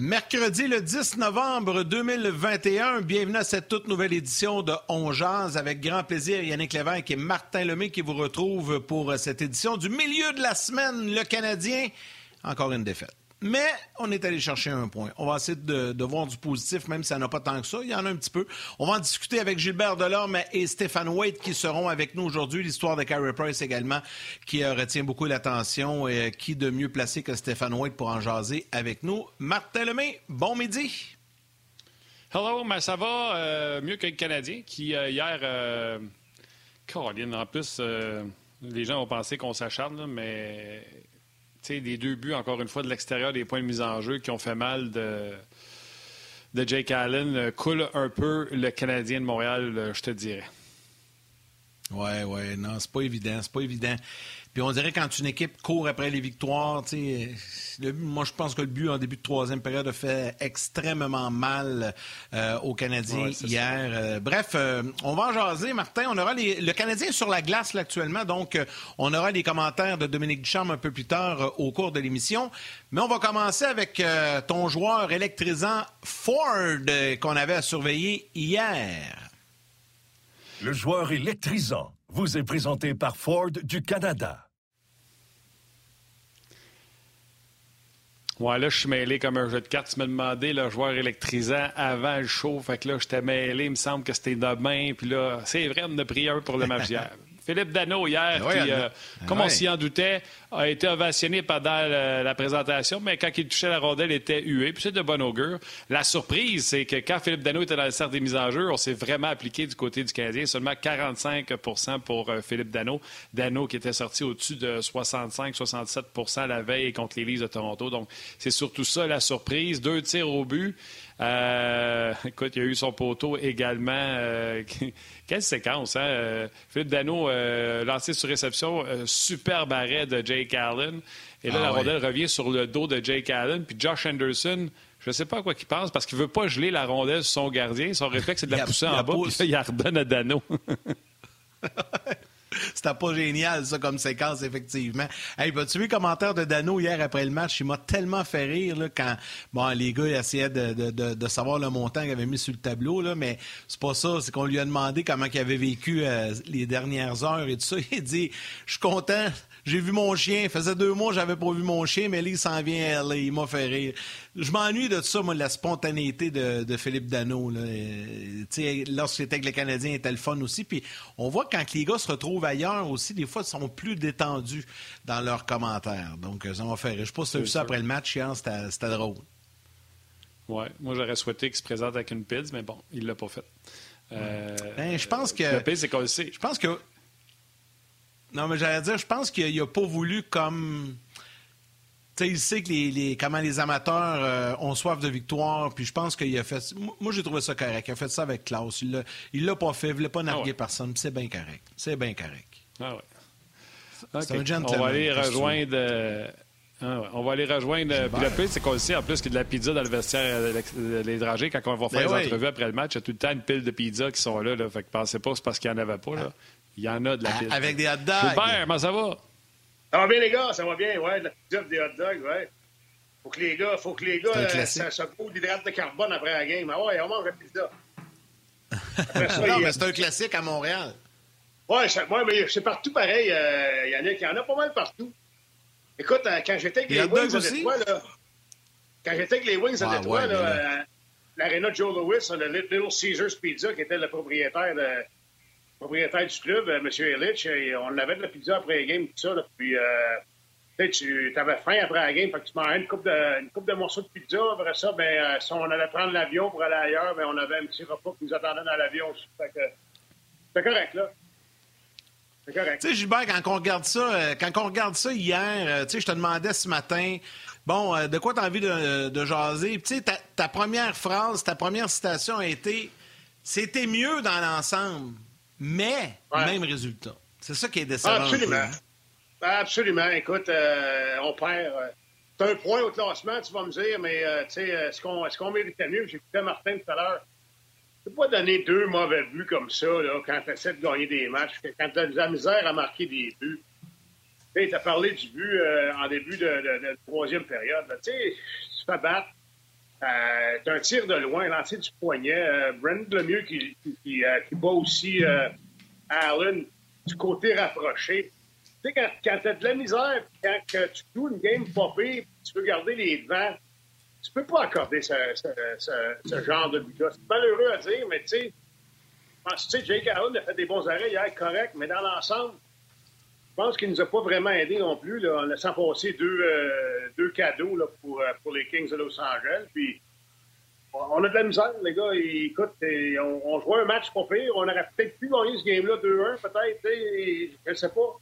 Mercredi le 10 novembre 2021, bienvenue à cette toute nouvelle édition de On. Avec grand plaisir, Yannick Lévesque et Martin Lemay qui vous retrouvent pour cette édition du milieu de la semaine. Le Canadien, encore une défaite. Mais on est allé chercher un point. On va essayer de, voir du positif, même si ça n'a pas tant que ça. Il y en a un petit peu. On va en discuter avec Gilbert Delorme et Stéphane Waite qui seront avec nous aujourd'hui. L'histoire de Carey Price également, qui euh, retient beaucoup l'attention. Euh, qui de mieux placé que Stéphane Waite pour en jaser avec nous. Martin Lemay, bon midi. Hello, mais ça va euh, mieux que le Canadien qui, hier, Caroline, en plus, les gens ont pensé qu'on s'acharne, mais des deux buts, encore une fois, de l'extérieur, des points de mise en jeu qui ont fait mal de, de Jake Allen, euh, coule un peu le Canadien de Montréal, euh, je te dirais. Ouais, ouais, non, c'est pas évident, c'est pas évident. Puis on dirait quand une équipe court après les victoires, tu sais, le- moi je pense que le but en début de troisième période a fait extrêmement mal euh, aux Canadiens Ouais, hier. Euh, bref, euh, on va en jaser, Martin. On aura les- le Canadien est sur la glace là, actuellement, donc euh, on aura les commentaires de Dominique Ducharme un peu plus tard euh, au cours de l'émission. Mais on va commencer avec euh, ton joueur électrisant Ford euh, qu'on avait à surveiller hier. Le joueur électrisant vous est présenté par Ford du Canada. Ouais, là, je suis mêlé comme un jeu de cartes. Tu m'as demandé le joueur électrisant avant le show. Fait que là, j'étais mêlé. Il me semble que c'était demain. Puis là, c'est vrai, on a pris un pour le match. Philippe Dano, hier, qui, euh, ah comme on s'y en doutait, a été ovationné pendant le- la présentation, mais quand il touchait la rondelle, il était hué. Puis c'est de bon augure. La surprise, c'est que quand Philippe Dano était dans le cercle des mises en jeu, on s'est vraiment appliqué du côté du Canadien. Seulement 45% pour euh, Philippe Dano. Dano qui était sorti au-dessus de 65-67% la veille contre les Leafs de Toronto. Donc, c'est surtout ça la surprise. Deux tirs au but. Euh, écoute, il y a eu son poteau également. Euh, quelle séquence, hein? Euh, Philippe Dano lancé sur réception, superbe arrêt de Jake Allen. Et là, Ah la ouais. rondelle revient sur le dos de Jake Allen. Puis Josh Anderson, je ne sais pas à quoi il pense parce qu'il veut pas geler la rondelle sur son gardien. Son réflexe, c'est de la pousser en bas. pousse. Puis là, il la redonne à Dano. C'était pas génial, ça, comme séquence, effectivement. Hey, tu vu le commentaire de Dano hier après le match? Il m'a tellement fait rire là, quand bon, les gars essayaient de, de- de- de savoir le montant qu'il avait mis sur le tableau, là, mais c'est pas ça. C'est qu'on lui a demandé comment il avait vécu euh, les dernières heures et tout ça. Il dit Je suis content. J'ai vu mon chien. Ça faisait deux mois que j'avais pas vu mon chien, mais là, il s'en vient. Il m'a fait rire. Je m'ennuie de ça, moi, de la spontanéité de, de Philippe Dano. Là. Euh, Lorsqu'il était avec les Canadiens, il était le fun aussi. Puis on voit que quand les gars se retrouvent ailleurs aussi, des fois, ils sont plus détendus dans leurs commentaires. Donc, euh, ça m'a fait rire. Je sais pas si tu as vu ça après le match c'était c'était drôle. ouais, moi, j'aurais souhaité qu'il se présente avec une pizza, mais bon, il l'a pas fait. Euh, Ben, je pense que- Le pire, c'est qu'on le sait. Je pense que. Non, mais j'allais dire, je pense qu'il a pas voulu comme. Tu sais, il sait que les, les- comment les amateurs euh, ont soif de victoire, puis je pense qu'il a fait. Moi, j'ai trouvé ça correct. Il a fait ça avec classe. Il l'a, il l'a pas fait, il voulait pas narguer Ah ouais. personne, puis c'est bien correct. C'est bien correct. Ah ouais. C'est OK. un gentleman, On va aller que rejoindre. euh, ah ouais, On va aller rejoindre. euh, Puis le pire, c'est qu'on le sait, en plus, qu'il y a de la pizza dans le vestiaire euh, de l'étranger. Quand on va faire Ben les oui. entrevues après le match, il y a tout le temps une pile de pizza qui sont là. là. Fait que pensez pas que c'est parce qu'il n'y en avait pas. Là. Il y en a de la pizza. avec des hot dogs. Gilbert, comment ça va? Ça va bien, les gars, ça va bien, ouais, de la pizza, des hot dogs, ouais. Faut que les gars, faut que les gars, euh, ça, ça d'hydrate de carbone après la game. Ah ouais, on mange la pizza. Après ça, non, il- mais c'est un classique à Montréal. Ouais, ça- ouais, mais c'est partout pareil, euh, Yannick. Il y en a pas mal partout. Écoute, euh, quand j'étais avec Les Wings à aussi? Détroit, là, quand j'étais avec les Wings à Ah, Détroit, ouais, là, euh, l'aréna de Joe Louis, le Little Caesars Pizza, qui était le propriétaire, de, propriétaire du club, euh, M. Illich, on avait de la pizza après les games, tout ça. Là, puis, euh, tu avais faim après la game, fait que tu mangeais une une coupe de morceaux de pizza. Après ça, ben, euh, si on allait prendre l'avion pour aller ailleurs, ben, on avait un petit repas qui nous attendait dans l'avion. Fait que c'est correct, là. C'est correct. Tu sais, Gilbert, quand on regarde ça, euh, quand on regarde ça hier, tu sais, je te demandais ce matin, bon, de quoi tu as envie de, de jaser? Tu sais, ta, première phrase, ta première citation a été C'était mieux dans l'ensemble, mais même résultat. C'est ça qui est décevant. absolument. Hein? Absolument. Écoute, euh, on perd. Euh, c'est un point au classement, tu vas me dire, mais euh, tu sais, est-ce qu'on est qu'on méritait mieux? J'écoutais Martin tout à l'heure. Tu peux pas donner deux mauvais buts comme ça là, quand tu essaies de gagner des matchs, quand tu as de la misère à marquer des buts. Tu as parlé du but en début de, la troisième période. Tu sais, tu fais battre. Euh, tu un tir de loin, lancé du poignet. Brent Lemieux qui, qui, qui bat aussi Allen du côté rapproché. Tu sais, quand, quand tu de la misère, quand tu joues une game pire, tu veux garder les devants, tu peux pas accorder ce, genre de but-là. C'est malheureux à dire, mais tu sais, Jake Allen a fait des bons arrêts hier, correct, mais dans l'ensemble, pense qu'il nous a pas vraiment aidé non plus, là, en laissant passer deux, euh, deux cadeaux pour, euh, pour les Kings de Los Angeles. Puis, on a de la misère, les gars. Écoute, on, on jouait un match pas pire. On aurait peut-être pu gagner ce game-là 2-1, peut-être. Je ne sais pas.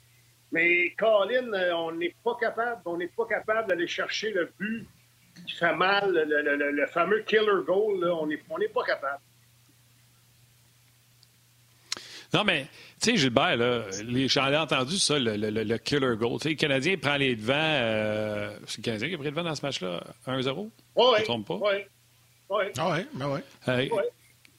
Mais Colin, euh, on n'est pas capable, on n'est pas capable d'aller chercher le but qui fait mal, le, fameux killer goal. on n'est pas capable. Non, mais, tu sais, Gilbert, j'en ai entendu ça, le, killer goal. le Canadien prend les devants. Euh, c'est le Canadien qui a pris le devant dans ce match-là, 1-0? Oui. Je ne trompe pas? Oui. Oui. Ah oui, ben oui. Euh,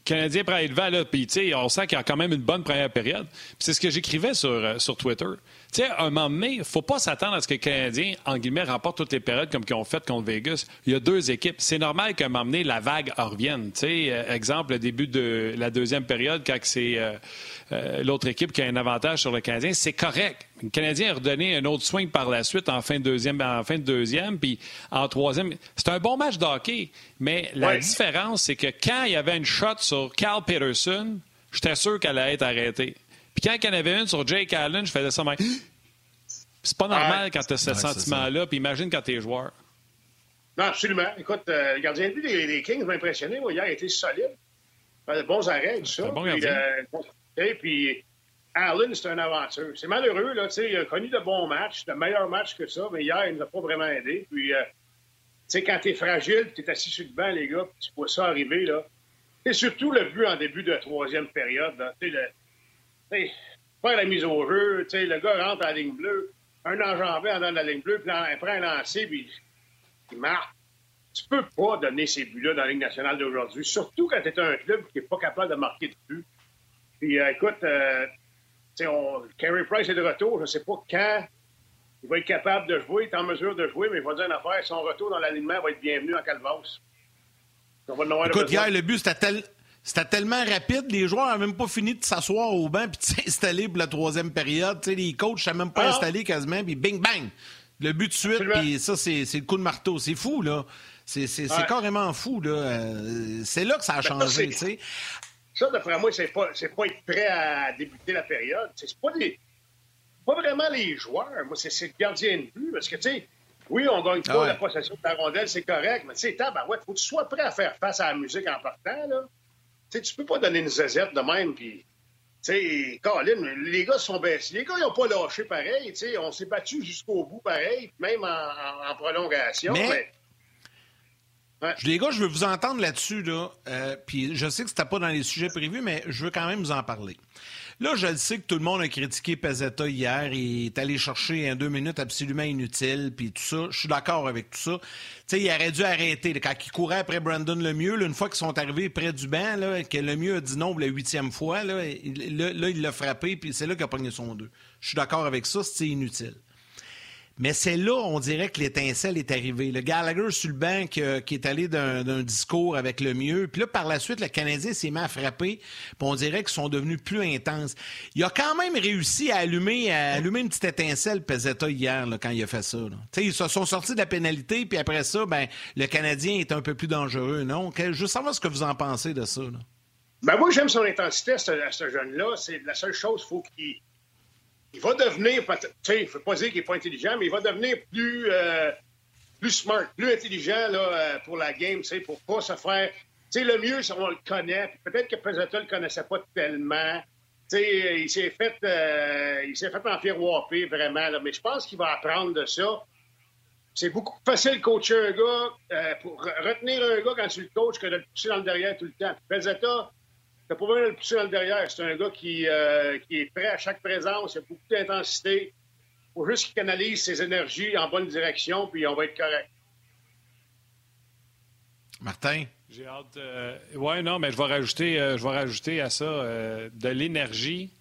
Canadien prend les devants, là, puis on sent qu'il y a quand même une bonne première période. C'est ce que j'écrivais sur, sur Twitter. Tu sais, à un moment donné, il ne faut pas s'attendre à ce que les Canadiens, en guillemets, remportent toutes les périodes comme qu'ils ont fait contre Vegas. Il y a deux équipes. C'est normal qu'à un moment donné, la vague revienne. Tu sais, euh, exemple, le début de la deuxième période, quand c'est euh, euh, l'autre équipe qui a un avantage sur le Canadien, c'est correct. Le Canadien a redonné un autre swing par la suite en fin de deuxième, en fin de deuxième, puis en troisième. C'est un bon match de hockey, mais la différence, c'est que quand il y avait une shot sur Carl Peterson, j'étais sûr qu'elle allait être arrêtée. Puis quand il y en avait une sur Jake Allen, je faisais ça même. C'est pas normal quand tu as ce sentiment-là, puis imagine quand tu es joueur. Non, absolument. Écoute, euh, le gardien de but des, Kings m'a impressionné. Moi, hier, il été solide. Il a de bons arrêts, tout ça. Un bon gardien. Puis, euh, puis Allen, c'est une aventure. C'est malheureux, là. Il a connu de bons matchs, de meilleurs matchs que ça, mais hier, il ne nous a pas vraiment aidé. Puis, euh, tu sais, quand tu es fragile, tu es assis sur le banc, les gars, puis tu vois ça arriver, là. C'est surtout le but en début de troisième période. Tu sais, faire la mise au jeu, tu sais, le gars rentre à la ligne bleue, un enjambé en dans la ligne bleue, puis après un lancer, puis il marque. Tu peux pas donner ces buts-là dans la Ligue nationale d'aujourd'hui, surtout quand tu es un club qui n'est pas capable de marquer de but. Puis euh, écoute, euh, on, Carey Price est de retour, je ne sais pas quand il va être capable de jouer, il est en mesure de jouer, mais il va dire une affaire, son retour dans l'alignement va être bienvenu en Calvas. Écoute, hier, le but, c'était tel... C'était tellement rapide, les joueurs n'ont même pas fini de s'asseoir au banc puis de s'installer pour la troisième période. les coachs ne s'est même pas ah. installés quasiment, puis bing, bang! Le but de suite, puis ça, c'est le coup de marteau. C'est fou, là. C'est carrément fou, là. Euh, c'est là que ça a ben, changé, tu sais. Ça, d'après moi, c'est pas, pas être prêt à débuter la période. C'est pas, pas vraiment les joueurs. Moi, c'est le gardien de but. Parce que, tu sais, oui, on gagne pas ah la possession de la rondelle, c'est correct, mais tu sais, ouais, faut que tu sois prêt à faire face à la musique en partant, là. Tu tu peux pas donner une zézette de même, puis... Sais, Colin, les gars sont baissés. Les gars, ils n'ont pas lâché pareil. Sais, on s'est battu jusqu'au bout pareil, même en, prolongation. Mais... Les gars, je veux vous entendre là-dessus, là. Euh, puis je sais que c'était pas dans les sujets prévus, mais je veux quand même vous en parler. Là, je le sais que tout le monde a critiqué Pezetta hier. Il est allé chercher un deux minutes absolument inutile, puis tout ça. Je suis d'accord avec tout ça. Sais, il aurait dû arrêter. Quand il courait après Brandon Lemieux, une fois qu'ils sont arrivés près du banc, là, que Lemieux a dit non la huitième fois, là, là, il l'a frappé, puis c'est là qu'il a pogné son deux. Je suis d'accord avec ça, c'est inutile. Mais c'est là, on dirait que l'étincelle est arrivée. Le Gallagher sur le banc qui, est allé d'un discours avec le mieux. Puis là, par la suite, le Canadien s'est mis à frapper. Puis on dirait qu'ils sont devenus plus intenses. Il a quand même réussi à allumer, à allumer une petite étincelle, Peseta, hier, quand il a fait ça. Ils se sont sortis de la pénalité. Puis après ça, ben, le Canadien est un peu plus dangereux, non? Je veux savoir ce que vous en pensez de ça. Là. Ben moi, j'aime son intensité à ce, jeune-là. C'est la seule chose, faut qu'il il va devenir, tu sais, il ne faut pas dire qu'il n'est pas intelligent, mais il va devenir plus, euh, plus smart, plus intelligent là, euh, pour la game, tu pour pas se faire. Tu sais, le mieux, c'est on le connaît. Peut-être que Pesetta ne le connaissait pas tellement. Tu sais, il s'est fait, euh, il s'est fait enfirouaper vraiment, là, mais je pense qu'il va apprendre de ça. C'est beaucoup plus facile de coacher un gars, euh, pour retenir un gars quand tu le coaches que de le pousser dans le derrière tout le temps. Pesetta, t'as pas besoin de le pousser dans le derrière. C'est un gars qui, euh, qui est prêt à chaque présence, il a beaucoup d'intensité. Il faut juste qu'il canalise ses énergies en bonne direction, puis on va être correct. Martin? J'ai hâte. Euh, oui, non, mais je vais rajouter, euh, je vais rajouter à ça euh, de l'énergie.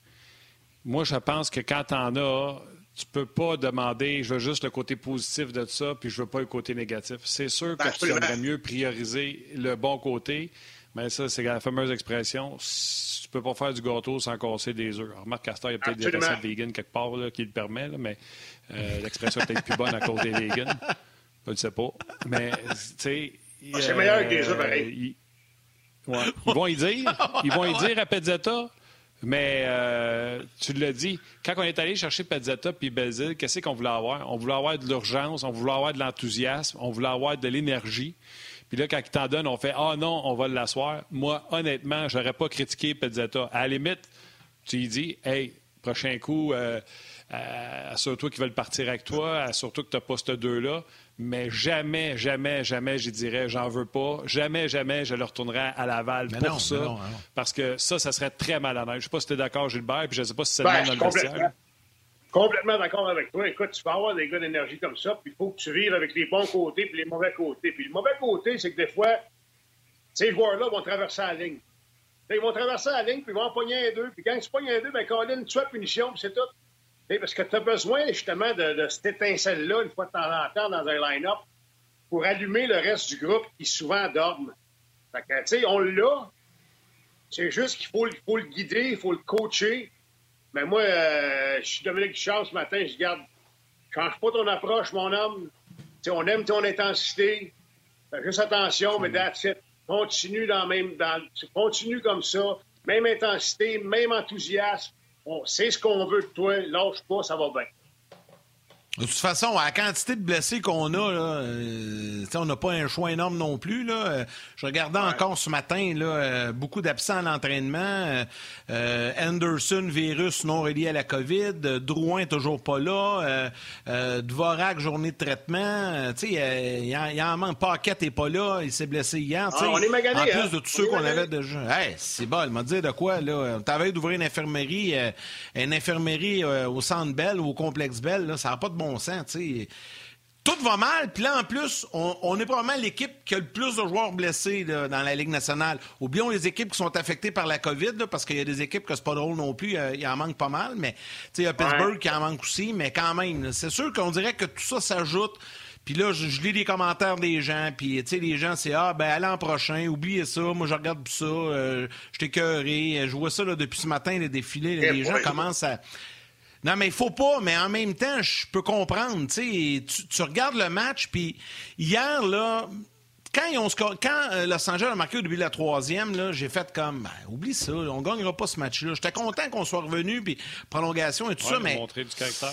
Moi, je pense que quand tu en as, tu peux pas demander je veux juste le côté positif de ça, puis je veux pas le côté négatif. C'est sûr que tu aimerais mieux prioriser le bon côté, mais ça, c'est la fameuse expression si tu peux pas faire du gâteau sans casser des œufs. Remarque, Castor, il y a peut-être des recettes vegan quelque part là, qui le permet, là, mais euh, l'expression est peut-être plus bonne à cause des vegans. Je ne sais pas. Mais, tu sais. Ah, c'est meilleur que des œufs, euh, pareil. ils- Ouais. Ils vont y dire. Ils vont y dire à Pezzetta. Mais euh, tu l'as dit, quand on est allé chercher Pezzetta puis Belzile, qu'est-ce qu'on voulait avoir? On voulait avoir de l'urgence, on voulait avoir de l'enthousiasme, on voulait avoir de l'énergie. Puis là, quand ils t'en donnent, on fait Ah non, on va l'asseoir. Moi, honnêtement, j'aurais pas critiqué Pezzetta. À la limite, tu lui dis Hey, prochain coup, euh, euh, assure-toi qu'ils veulent partir avec toi, assure-toi que tu n'as pas ces deux-là. Mais jamais, jamais, jamais, j'y dirais, j'en veux pas. Jamais, jamais, je le retournerai à Laval Mais pour non, ça. non, non. Parce que ça, ça serait très malhonnête. Je ne sais pas si tu es d'accord, Gilbert, puis je ne sais pas si c'est Ben, le je dans le vestiaire. Complètement d'accord avec toi. Écoute, tu vas avoir des gars d'énergie comme ça, puis il faut que tu vives avec les bons côtés puis les mauvais côtés. Puis le mauvais côté, c'est que des fois, ces joueurs-là vont traverser la ligne. Ils vont traverser la ligne, puis ils vont en pogner un deux. Puis quand tu pognes un deux, ben Colin, tu as punition, puis c'est tout. Parce que tu as besoin justement de, cette étincelle-là, une fois de temps en temps, dans un line-up, pour allumer le reste du groupe qui souvent dorment. Fait que, tu sais, on l'a. C'est juste qu'il faut le guider, il faut le coacher. Mais moi, euh, je suis Dominique Duchamp ce matin, je garde. Change pas ton approche, mon homme. T'sais, on aime ton intensité. Fais juste attention, mais that's it. Continue dans même. Dans, continue comme ça. Même intensité, même enthousiasme. On sait ce qu'on veut de toi. Lâche pas, ça va bien. De toute façon, à la quantité de blessés qu'on a, là, euh, tu sais, on n'a pas un choix énorme non plus. Là. Euh, Je regardais encore ce matin là, euh, beaucoup d'absents à l'entraînement. Euh, euh, Anderson, virus non relié à la COVID. Euh, Drouin, toujours pas là. Euh, euh, Dvorak, journée de traitement. Tu sais, il y, y en manque. Paquette n'est pas là. Il s'est blessé hier. tu sais. Ah, on est magané, En plus hein? de tous On ceux qu'on avait déjà. Hey, c'est bon, il m'a dit de quoi, là? On t'avait d'ouvrir une infirmerie, une infirmerie au Centre Bell ou au Complexe Bell, là, ça n'a pas de bon sens, tu sais. Tout va mal, puis là, en plus, on, on est probablement l'équipe qui a le plus de joueurs blessés là, dans la Ligue nationale. Oublions les équipes qui sont affectées par la COVID, là, parce qu'il y a des équipes que c'est pas drôle non plus, euh, il en manque pas mal, mais tu sais, il y a Pittsburgh qui en manque aussi, mais quand même, c'est sûr qu'on dirait que tout ça s'ajoute. Puis là, je, je lis les commentaires des gens, puis tu sais, les gens, c'est Ah, ben à l'an prochain, oubliez ça, moi je regarde plus ça, euh, je t'ai je vois ça là, depuis ce matin, le défilé, là, Eh les gens commencent à. Non, mais il faut pas, mais en même temps, je peux comprendre. tu Tu, regardes le match, puis hier, là, quand, ils ont score- quand euh, Los Angeles a marqué au début de la troisième, là, j'ai fait comme, ben, oublie ça, on gagnera pas ce match-là. J'étais content qu'on soit revenu, puis prolongation et tout Ouais, ça, mais montrer du caractère.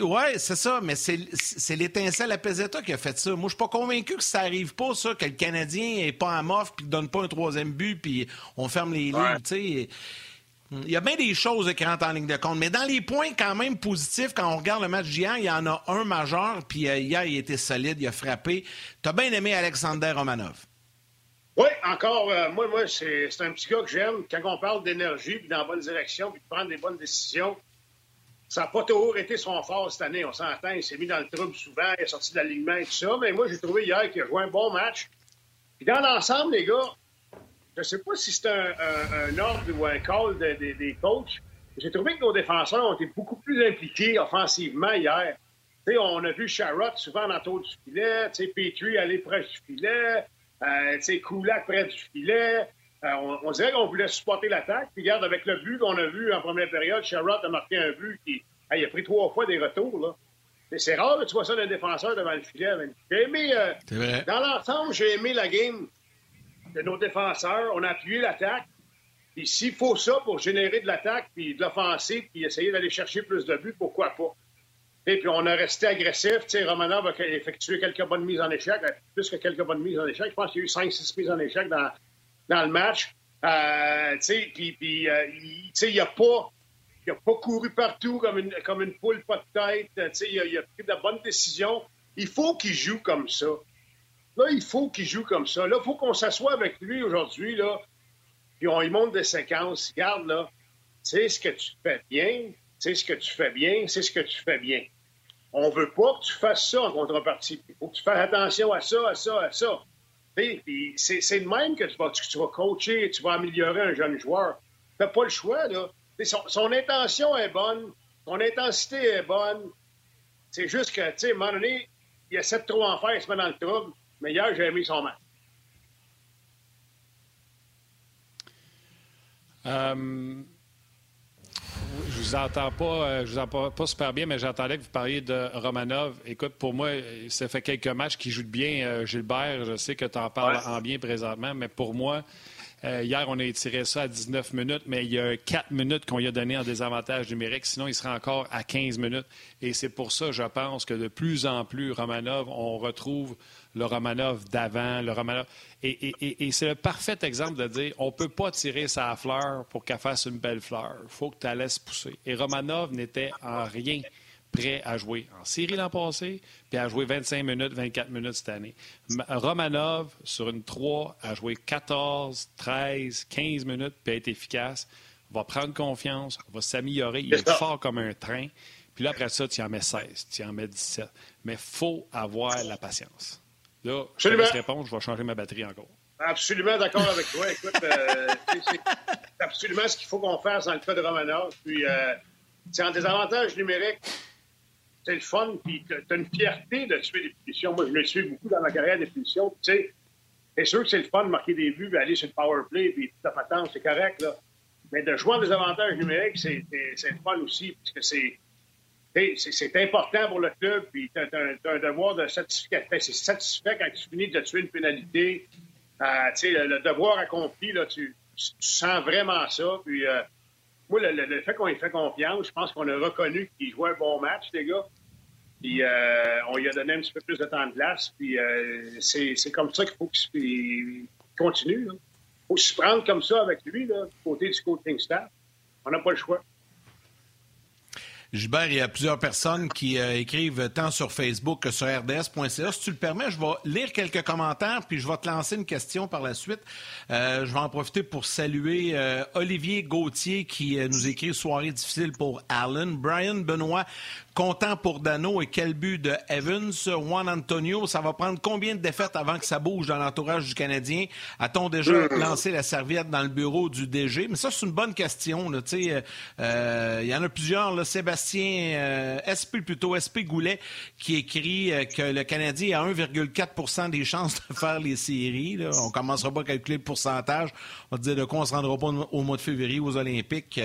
Ouais, c'est ça, mais c'est c'est l'étincelle à Peseta qui a fait ça. Moi, je suis pas convaincu que ça arrive pas, ça, que le Canadien est pas en mof puis donne pas un troisième but puis on ferme les Ouais. lignes, tu sais. Il y a bien des choses qui rentrent en ligne de compte. Mais dans les points quand même positifs, quand on regarde le match d'hier, il y en a un majeur, puis euh, hier, il était solide, il a frappé. T'as bien aimé Alexander Romanov. Oui, encore, euh, moi, moi c'est c'est un petit gars que j'aime. Quand on parle d'énergie, puis dans la bonne direction, puis de prendre des bonnes décisions, ça n'a pas toujours été son fort cette année. On s'entend, il s'est mis dans le trouble souvent, il est sorti de l'alignement et tout ça. Mais moi, j'ai trouvé hier qu'il a joué un bon match. Puis dans l'ensemble, les gars, je ne sais pas si c'est un, un- un ordre ou un call de- de- des coachs. J'ai trouvé que nos défenseurs ont été beaucoup plus impliqués offensivement hier. On a vu Sharrod souvent dans le tour du filet, Petrie aller près du filet, euh, Kulak près du filet. Euh, on, on dirait qu'on voulait supporter l'attaque. Puis regarde, avec le but qu'on a vu en première période, Sharrod a marqué un but qui hey, il a pris trois fois des retours. Là. C'est rare que tu vois ça d'un défenseur devant le filet. J'ai aimé, euh, dans l'ensemble, j'ai aimé la game de nos défenseurs. On a appuyé l'attaque. Puis s'il faut ça pour générer de l'attaque, puis de l'offensive, puis essayer d'aller chercher plus de buts, pourquoi pas? Et puis on a resté agressif. Tu sais, Romanov a effectué quelques bonnes mises en échec, plus que quelques bonnes mises en échec. Je pense qu'il y a eu 5-6 mises en échec dans, le match. Euh, tu sais, puis, euh, il n'a pas, il pas couru partout comme une, comme une poule pas de tête. Tu sais, il a, il a pris de bonnes décisions. Il faut qu'il joue comme ça. Là, il faut qu'il joue comme ça. Là, il faut qu'on s'assoie avec lui aujourd'hui, là, puis on lui montre des séquences. Regarde, là, c'est ce que tu fais bien, c'est ce que tu fais bien, c'est ce que tu fais bien. On veut pas que tu fasses ça en contrepartie. Il faut que tu fasses attention à ça, à ça, à ça. C'est de même que tu vas, tu, vas coacher, tu vas améliorer un jeune joueur. Tu n'as pas le choix, là. Son, intention est bonne, son intensité est bonne. C'est juste que, tu sais, à un moment donné, il essaie de trop en faire, il se met dans le trouble. Mais hier, j'ai aimé son match. Euh, je vous entends pas, euh, je vous entends pas super bien, mais j'entendais que vous parliez de Romanov. Écoute, pour moi, ça fait quelques matchs qu'il joue bien, euh, Gilbert. Je sais que tu en parles en bien présentement, mais pour moi, hier, on a étiré ça à 19 minutes, mais il y a 4 minutes qu'on lui a donné en désavantage numérique. Sinon, il serait encore à 15 minutes. Et c'est pour ça, je pense, que de plus en plus, Romanov, on retrouve le Romanov d'avant, le Romanov. Et, c'est le parfait exemple de dire on ne peut pas tirer sa fleur pour qu'elle fasse une belle fleur. Il faut que tu la laisses pousser. Et Romanov n'était en rien prêt à jouer en série l'an passé, puis à jouer 25 minutes, 24 minutes cette année. Romanov, sur une 3, a joué 14, 13, 15 minutes, puis a été efficace. Va prendre confiance, va s'améliorer. Il est fort comme un train. Puis là, après ça, tu en mets 16, tu en mets 17. Mais il faut avoir la patience. Là, je te laisse répondre, je vais changer ma batterie encore. Absolument d'accord avec toi. Écoute, euh, c'est absolument ce qu'il faut qu'on fasse dans le cas de Romanov. Puis, euh, en désavantage numérique, c'est le fun, puis tu as une fierté de tuer des punitions. Moi, je le suis beaucoup dans ma carrière des punitions. Tu sais, c'est sûr que c'est le fun de marquer des buts, aller sur le power play, puis tout à patente, c'est correct, là. Mais de jouer en désavantage numérique, c'est le fun aussi, parce que c'est c'est important pour le club, puis tu as, un devoir de certificat. C'est satisfait quand tu finis de tuer une pénalité. Euh, le, devoir accompli, là, tu, sens vraiment ça. Puis, euh, moi, le, fait qu'on ait fait confiance, je pense qu'on a reconnu qu'il jouait un bon match, les gars. Puis euh, on lui a donné un petit peu plus de temps de glace. Puis c'est comme ça qu'il faut qu'il continue. Il faut se prendre comme ça avec lui, du côté du coaching staff. On n'a pas le choix. Gilbert, il y a plusieurs personnes qui euh, écrivent tant sur Facebook que sur rds.ca. Si tu le permets, je vais lire quelques commentaires, puis je vais te lancer une question par la suite. Euh, je vais en profiter pour saluer euh, Olivier Gauthier qui nous écrit Soirée difficile pour Allen. Brian Benoît Content pour Dano et quel but de Evans. Juan Antonio, ça va prendre combien de défaites avant que ça bouge dans l'entourage du Canadien? A-t-on déjà hmm. lancé la serviette dans le bureau du DG? Mais ça, c'est une bonne question. Il euh, y en a plusieurs. Là. Sébastien euh, SP, plutôt SP Goulet, qui écrit euh, que le Canadien a 1,4% des chances de faire les séries. Là. On commencera pas à calculer le pourcentage. On va dire de quoi on se rendra pas au mois de février aux Olympiques.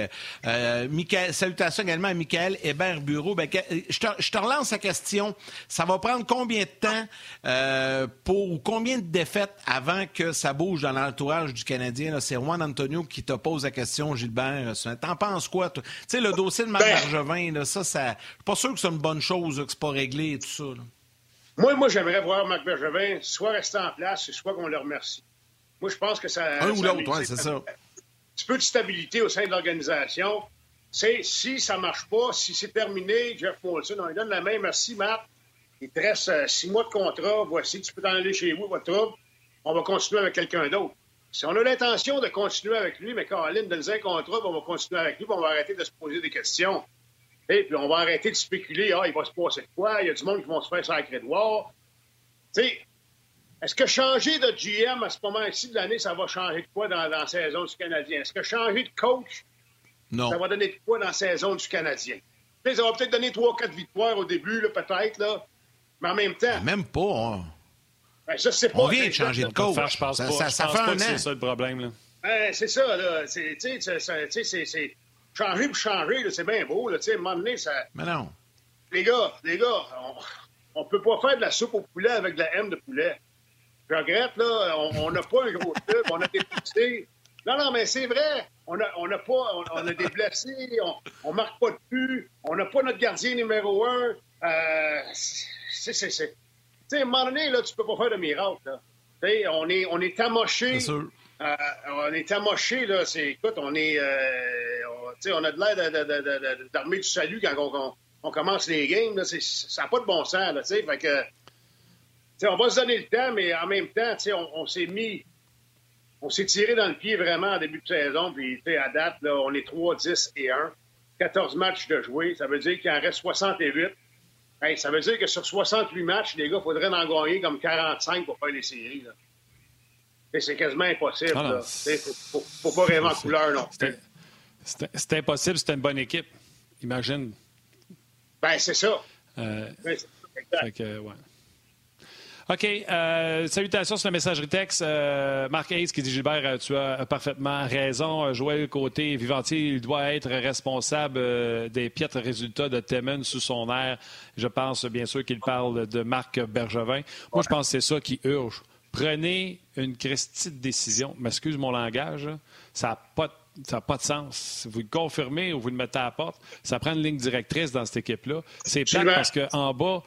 Euh, salutations également à Michael Hébert-Bureau. Ben, je te, relance la question. Ça va prendre combien de temps euh, pour combien de défaites avant que ça bouge dans l'entourage du Canadien? C'est Juan Antonio qui te pose la question, Gilbert. T'en penses quoi? Tu sais, le dossier de Marc ben- Bergevin, ça, ça. Je suis pas sûr que c'est une bonne chose que c'est pas réglé et tout ça. Moi, moi j'aimerais voir Marc Bergevin soit rester en place, soit qu'on le remercie. Moi, je pense que ça. Un ou l'autre, c'est ça. Un petit peu de stabilité au sein de l'organisation si ça marche pas, si c'est terminé, Jeff Molson, on lui donne la main. Merci, Matt. Il te reste euh, six mois de contrat. Voici, tu peux t'en aller chez vous, votre trouble. On va continuer avec quelqu'un d'autre. Si on a l'intention de continuer avec lui, mais Caroline, donne un contrat, on va continuer avec lui, puis on va arrêter de se poser des questions. Et puis on va arrêter de spéculer, ah, il va se passer quoi? Il y a du monde qui va se faire sacré noir. Tu sais, est-ce que changer de GM à ce moment-ci de l'année, ça va changer de quoi dans, dans la saison du Canadien? Est-ce que changer de coach, ça va donner quoi dans la saison du Canadien? ça va peut-être donner 3-4 victoires au début, peut-être, là. Mais en même temps. Même pas. Hein. Ben, ça, c'est pas. On vient de changer de coach. je pense ça, pas, ça, fait un an. C'est ça le problème, là. Ben, c'est ça, là. Tu sais, c'est. Changer pour changer, c'est bien beau, là. Tu sais, à un moment donné, ça. Mais non. Les gars, les gars, on, ne peut pas faire de la soupe au poulet avec de la haine de poulet. Je regrette, là. On n'a pas un gros club, on a des petits. Non, non, mais c'est vrai. On a, on a pas, on, a des blessés, on, ne marque pas de but, on n'a pas notre gardien numéro un. Euh, c'est, c'est, c'est. Tu sais, à un moment donné, là, tu peux pas faire de miracle, là. on est, on est amoché. Euh, on est amoché, là. C'est, écoute, on est, euh, on, on a de l'air d'armée du salut quand on, on, commence les games, là. ça n'a pas de bon sens, là, tu sais. Fait que, on va se donner le temps, mais en même temps, on, on s'est mis on s'est tiré dans le pied vraiment en début de saison. Puis, à date, là, on est 3, 10 et 1. 14 matchs de jouer. Ça veut dire qu'il en reste 68. Hey, ça veut dire que sur 68 matchs, les gars, il faudrait en gagner comme 45 pour faire les séries. C'est quasiment impossible. Il ne faut, faut, pas rêver en couleur non C'est impossible, c'est une bonne équipe. Imagine. Ben, c'est ça. Euh, ben, fait que, ouais. OK. Euh, salutations sur la messagerie texte. Euh, Marc Hayes qui dit Gilbert, euh, tu as parfaitement raison. Joël Côté, Vivantier, il doit être responsable des piètres résultats de Temen sous son air. Je pense bien sûr qu'il parle de Marc Bergevin. Moi, je pense que c'est ça qui urge. Prenez une Christie de décision. M'excuse mon langage. Ça n'a pas ça pas de sens. Vous le confirmez ou vous le mettez à la porte. Ça prend une ligne directrice dans cette équipe-là. C'est plate parce qu'en bas,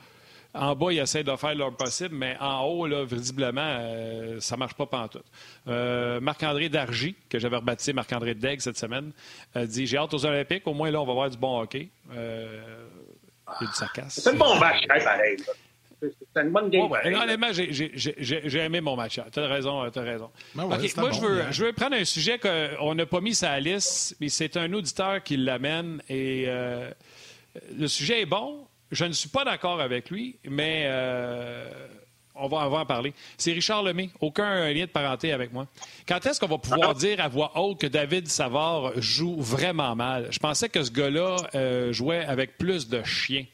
en bas, ils essaient de faire leur possible, mais en haut, là, visiblement, euh, ça ne marche pas pantoute. Euh, Marc-André Dargy, que j'avais rebaptisé Marc-André Degg cette semaine, a dit J'ai hâte aux Olympiques, au moins là, on va voir du bon hockey. Euh, il. C'est un bon match, pareil. C'est une bonne game. Ouais, honnêtement, j'ai aimé mon match. Tu as raison. As raison. Ben moi, je, veux, je veux prendre un sujet qu'on n'a pas mis sur la liste, mais c'est un auditeur qui l'amène. Et euh, le sujet est bon, je ne suis pas d'accord avec lui, mais euh, on, va, en parler. C'est Richard Lemay. Aucun lien de parenté avec moi. Quand est-ce qu'on va pouvoir dire à voix haute que David Savard joue vraiment mal? Je pensais que ce gars-là euh, jouait avec plus de chiens.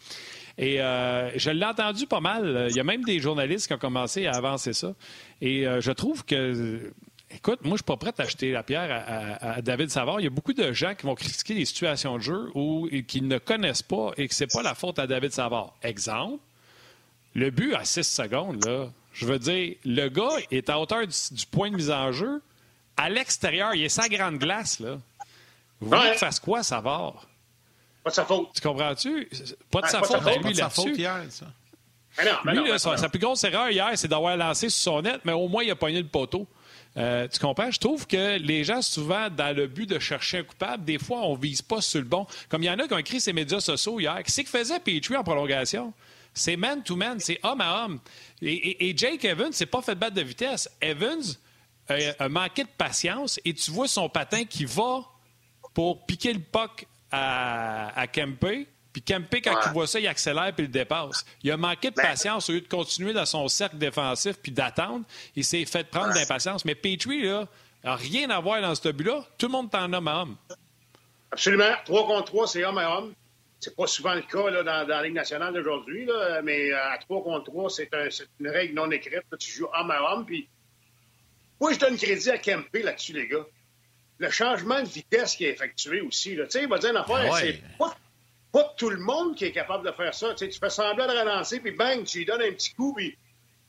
Et euh, je l'ai entendu pas mal. Il y a même des journalistes qui ont commencé à avancer ça. Et je trouve que Écoute, moi, je suis pas prêt à acheter la pierre à, David Savard. Il y a beaucoup de gens qui vont critiquer les situations de jeu ou qui ne connaissent pas et que c'est pas la faute à David Savard. Exemple, le but à 6 secondes, là, je veux dire, le gars est à hauteur du, point de mise en jeu. À l'extérieur, il est sa grande glace, là. Vous voulez qu'il fasse quoi, Savard? Pas de sa faute. Tu comprends-tu? Pas de sa faute. Ben, lui, là-dessus. lui, sa, plus grosse erreur hier, c'est d'avoir lancé sur son net, mais au moins, il a pogné le poteau. Euh, tu comprends? Je trouve que les gens, souvent, dans le but de chercher un coupable, des fois, on vise pas sur le bon. Comme il y en a qui ont écrit ces médias sociaux hier. Qu'est-ce que faisait Petrie en prolongation? C'est man-to-man, c'est homme à homme. Et, Jake Evans, c'est pas fait battre de vitesse. Evans euh, a manqué de patience et tu vois son patin qui va pour piquer le puck à, à Kempe puis Kempe, quand il voit ça, il accélère puis il dépasse. Il a manqué de ben, patience au lieu de continuer dans son cercle défensif puis d'attendre. Il s'est fait prendre d'impatience. Mais Petrie, là, n'a rien à voir dans ce but-là. Tout le monde est en homme à homme. Absolument. 3 contre 3, c'est homme à homme. C'est pas souvent le cas là, dans, la Ligue nationale d'aujourd'hui, mais euh, à 3 contre 3, c'est une règle non écrite. tu joues homme à homme. Puis, moi, je donne crédit à Kempe là-dessus, les gars. Le changement de vitesse qui est effectué aussi. Tu sais, il va dire une affaire, ah c'est pas pas tout le monde qui est capable de faire ça. Tu, fais semblant de relancer, puis bang, tu lui donnes un petit coup, puis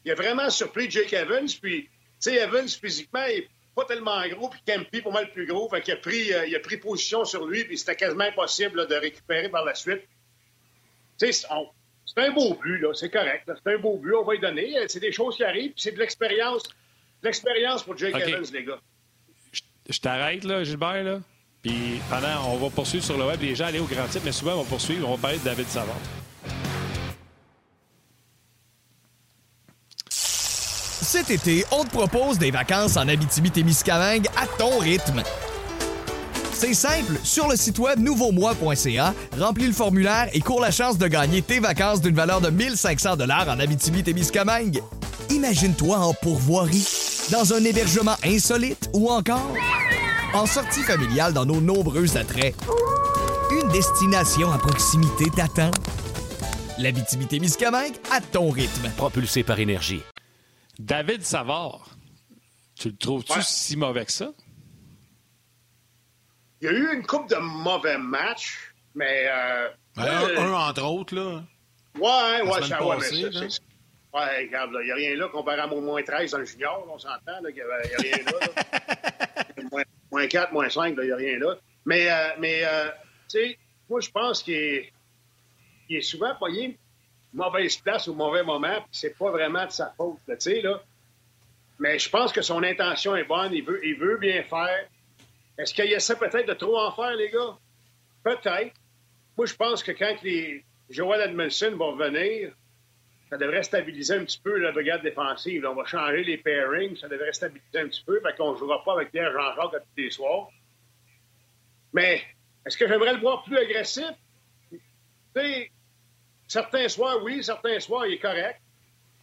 il a vraiment surpris Jake Evans, puis tu sais, Evans, physiquement, il n'est pas tellement gros, puis Kempi, pas mal plus gros, fait qu'il a pris, euh, il a pris position sur lui, puis c'était quasiment impossible de récupérer par la suite. Tu sais, c'est un beau but, là, c'est correct, c'est un beau but, on va y donner. C'est des choses qui arrivent, puis c'est de l'expérience. l'expérience pour Jake Evans, les gars. Je t'arrête, là, Gilbert, là. Puis pendant, on va poursuivre sur le web, les gens aller au grand type, mais souvent, on va poursuivre, on va parler de David Savard. Cet été, on te propose des vacances en Abitibi-Témiscamingue à ton rythme. C'est simple, sur le site web nouveaumois.ca, remplis le formulaire et cours la chance de gagner tes vacances d'une valeur de 1500 dollars en Abitibi-Témiscamingue. Imagine-toi en pourvoirie, dans un hébergement insolite ou encore en sortie familiale dans nos nombreux attraits. Une destination à proximité t'attend. L'habitabilité-Miscamingue à ton rythme. Propulsé par énergie. David Savard, tu le trouves-tu si mauvais que ça? Il y a eu une coupe de mauvais matchs, mais. Euh, un, entre autres, là. Ouais, ouais, ça, ouais, mais Ouais, regarde, il n'y a rien là comparé à mon moins 13 dans le junior, on s'entend, il n'y a, rien là. moins 4, moins 5, il n'y a rien là. Mais, euh, mais euh, tu sais, moi, je pense qu'il est, il est souvent pogné mauvaise place au mauvais moment, puis c'est pas vraiment de sa faute, tu sais, là. Mais je pense que son intention est bonne, il veut, il veut bien faire. Est-ce qu'il essaie peut-être de trop en faire, les gars? Peut-être. Moi, je pense que quand les Joel Edmondson vont revenir, ça devrait stabiliser un petit peu la brigade défensive. on va changer les pairings, ça devrait stabiliser un petit peu, fait qu'on ne jouera pas avec Pierre Jean-Jacques tous les soirs. Mais est-ce que j'aimerais le voir plus agressif? certains soirs, oui, certains soirs, il est correct.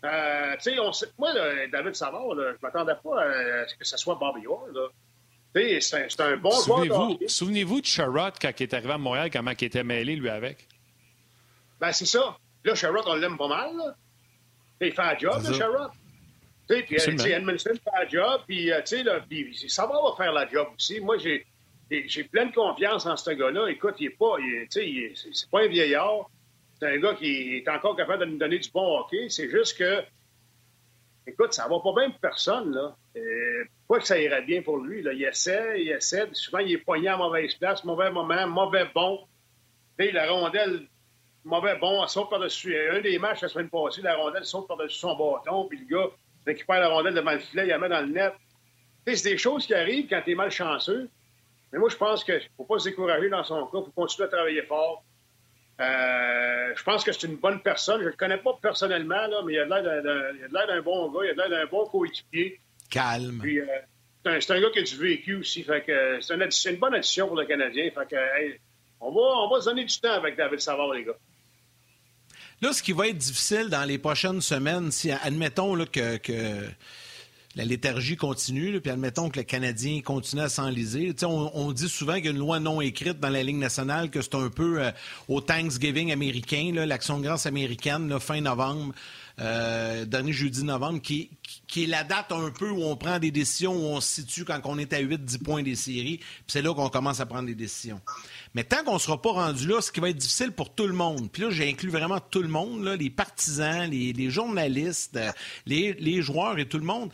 Euh, on sait, moi, David Savard, là, je ne m'attendais pas à ce que ce soit Bobby Orr. C'est un, un, bon joueur. Souvenez-vous de Sherrod quand il est arrivé à Montréal, comment il était mêlé, lui, avec? Ben, c'est ça. Là, Sherrod, on l'aime pas mal. Là. Il fait un job, Sherrod. Puis euh, Edmondson fait un job, puis euh, Savard va faire la job aussi. Moi, j'ai j'ai pleine confiance en ce gars-là. Écoute, il est pas, c'est pas un vieillard. C'est un gars qui est encore capable de nous donner du bon hockey. C'est juste que, écoute, ça va pas bien pour personne, là. Euh, pas que ça irait bien pour lui, là. Il essaie, il essaie. Souvent, il est poigné à mauvaise place, mauvais moment, mauvais bon. Tu la rondelle, mauvais bon, elle saute par-dessus. Un des matchs la semaine passée, la rondelle saute par-dessus son bâton, puis le gars récupère la rondelle devant le filet, il la met dans le net. c'est des choses qui arrivent quand tu es malchanceux. Mais moi, je pense qu'il ne faut pas se décourager dans son cas. Il faut continuer à travailler fort. Euh, je pense que c'est une bonne personne. Je ne le connais pas personnellement, là, mais il a l'air d'un bon gars, il a l'air d'un bon coéquipier. Calme. Puis, euh, c'est un, gars qui a du vécu aussi. Fait que, c'est, une, bonne addition pour le Canadien. Fait que, on, va, on va se donner du temps avec David Savard, les gars. Là, ce qui va être difficile dans les prochaines semaines, si admettons que la léthargie continue, puis admettons que le Canadien continue à s'enliser. On, on dit souvent qu'il y a une loi non écrite dans la Ligue nationale, que c'est un peu euh, au Thanksgiving américain, l'action de grâce américaine, fin novembre. Euh, dernier jeudi novembre, qui, qui, est la date un peu où on prend des décisions, où on se situe quand on est à 8-10 points des séries, puis c'est là qu'on commence à prendre des décisions. Mais tant qu'on ne sera pas rendu là, ce qui va être difficile pour tout le monde, puis là, j'inclus vraiment tout le monde, les partisans, les, journalistes, euh, les, les, joueurs et tout le monde,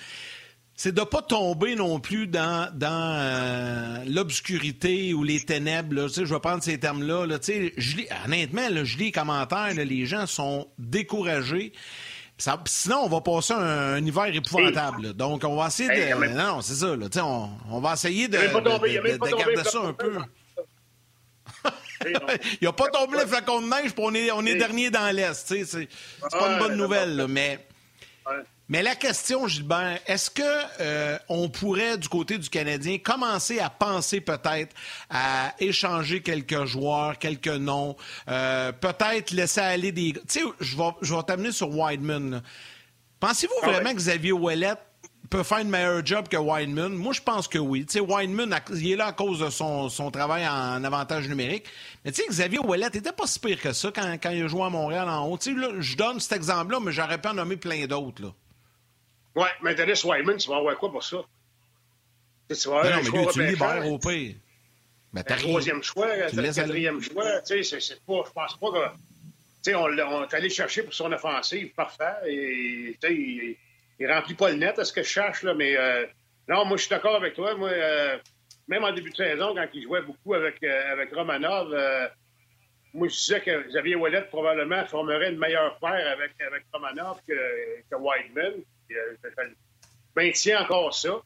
c'est de ne pas tomber non plus dans, dans euh, l'obscurité ou les ténèbres. Là. Je vais prendre ces termes-là. Là. Honnêtement, je lis les commentaires, les gens sont découragés. Ça, sinon, on va passer un, un hiver épouvantable. Donc, on va essayer de. non, c'est ça. Là, on, on va essayer de, de, de garder ça un peu. Il a pas tombé le flacon de neige, puis on est, on est dernier dans l'Est. C'est pas une bonne nouvelle, mais. Mais la question, Gilbert, est-ce que euh, on pourrait, du côté du Canadien, commencer à penser peut-être à échanger quelques joueurs, quelques noms, euh, peut-être laisser aller des... Tu sais, je vais, je vais t'amener sur Wideman. Pensez-vous ah vraiment que Xavier Ouellet peut faire un meilleur job que Wideman? Moi, je pense que oui. Tu sais, Wideman, il est là à cause de son, son travail en avantage numérique. Mais tu sais, Xavier Ouellet n'était pas si pire que ça quand, quand il a joué à Montréal en haut. Tu sais, là, je donne cet exemple-là, mais j'aurais pu en nommer plein d'autres, là. Ouais, mais Dennis Wyman, tu vas avoir quoi pour ça? Tu vas avoir non, mais lui, tu libères au pire. Mais un troisième choix, un quatrième choix, tu sais, c'est pas, je pense pas que. Tu sais, on, on est allé chercher pour son offensive, parfait, et tu sais, il, il, remplit pas le net à ce que je cherche, là, mais euh, non, moi, je suis d'accord avec toi. Moi, euh, même en début de saison, quand il jouait beaucoup avec, euh, avec Romanov, euh, moi, je disais que Xavier Ouellet probablement formerait une meilleure paire avec, avec Romanov que, que Whiteman. Euh, je maintiens encore ça.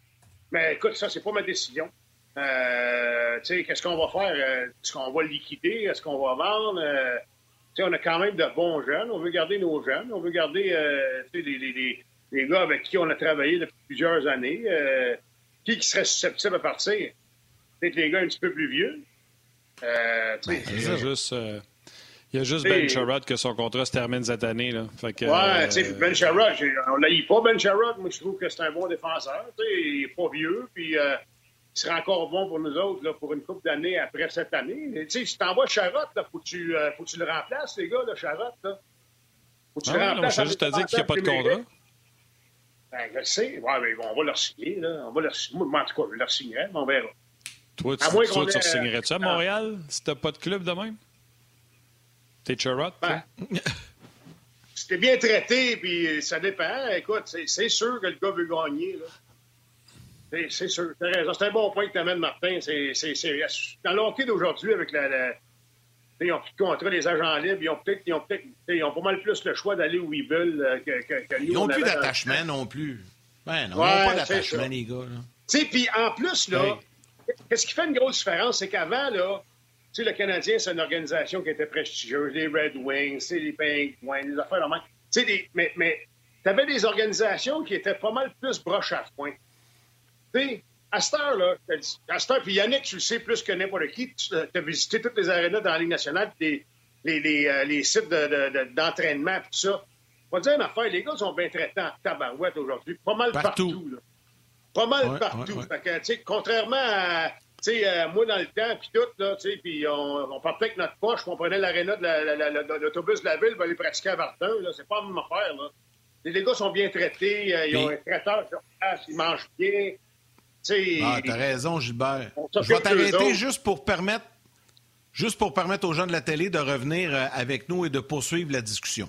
Mais écoute, ça, c'est pas ma décision. Euh, qu'est-ce qu'on va faire? Euh, est-ce qu'on va liquider? Est-ce qu'on va vendre? Euh, on a quand même de bons jeunes. On veut garder nos jeunes. On veut garder les, les, les, gars avec qui on a travaillé depuis plusieurs années. qui, qui serait susceptible à partir? Peut-être les gars un petit peu plus vieux. Ben, c'est juste... Il y a juste Ben Sherrod que son contrat se termine cette année. Là. Fait que, ouais, tu sais, Ben Sherrod, on l'a pas Ben Sherrod. Moi, je trouve que c'est un bon défenseur. Il n'est pas vieux, puis euh, il sera encore bon pour nous autres là, pour une couple d'années après cette année. Tu sais, si t'envoies Sherrod, il faut, que tu, euh, faut que tu le remplaces, les gars, de Sherrod. Là. Faut que tu le remplaces. Je juste te dire qu'il n'y a pas de contrat. Ben, je le sais. Ouais, mais on va leur signer. Là. On va leur signer. Moi, en tout cas, je leur signerai, mais on verra. Toi, tu, toi, tu, tu signerais-tu à Montréal si t'as pas de club de même? T'es Sherrod, ben, C'était bien traité, puis ça dépend. Écoute, c'est sûr que le gars veut gagner. c'est sûr. C'est un bon point que tu amènes, Martin. C'est, dans le hockey d'aujourd'hui, avec la, ils ont plus de contrat, les agents libres, ils ont peut-être ils ont, peut ils ont pas mal plus le choix d'aller où ils veulent euh, que, que, que Ils n'ont plus d'attachement non plus. Ben non, ils n'ont pas d'attachement, les gars. Tu sais, puis en plus, là, qu'est-ce qui fait une grosse différence, c'est qu'avant, là, tu sais, le Canadien, c'est une organisation qui était prestigieuse, les Red Wings, les Penguins, les affaires normales. Tu sais, mais, mais tu avais des organisations qui étaient pas mal plus broches à foin. Tu sais, à cette heure-là, à cette heure, puis Yannick, tu le sais plus que n'importe qui, tu as visité toutes les arénas dans la Ligue nationale, les, les, les, euh, les sites d'entraînement, de, tout ça. On va dire une affaire, les gars sont bien traités en tabarouette aujourd'hui, pas mal partout. là. Pas mal partout. Fait que, contrairement à euh, moi, dans le temps, puis tout, là, puis on, on, partait avec notre poche, on prenait l'aréna de l'autobus de la ville, pour aller pratiquer à Vartin. C'est pas la même affaire. Là. Les gars sont bien traités, euh, ils ont un traiteur sur place, ils mangent bien. Ah, t'as raison, Gilbert. Je vais t'arrêter juste pour permettre juste pour permettre aux gens de la télé de revenir euh, avec nous et de poursuivre la discussion.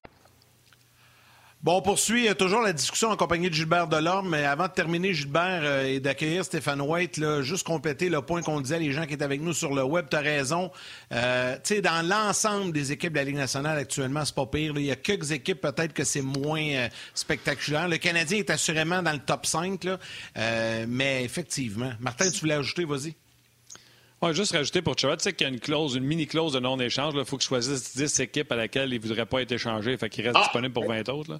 Bon, on poursuit euh, toujours la discussion en compagnie de Gilbert Delorme, mais avant de terminer, Gilbert, euh, et d'accueillir Stéphane White, là, juste compléter le point qu'on disait, les gens qui étaient avec nous sur le web, tu as raison. Euh, tu sais, dans l'ensemble des équipes de la Ligue nationale actuellement, c'est pas pire. Il y a quelques équipes peut-être que c'est moins spectaculaire. Le Canadien est assurément dans le top 5, là, mais effectivement. Martin, tu voulais ajouter, vas-y. Juste rajouter pour Chirot, tu sais qu'il y a une clause, une mini-clause de non-échange. Il faut que je choisisse 10 équipes à laquelle il ne voudrait pas être échangé. Fait qu'il reste ah! disponible pour 20 autres.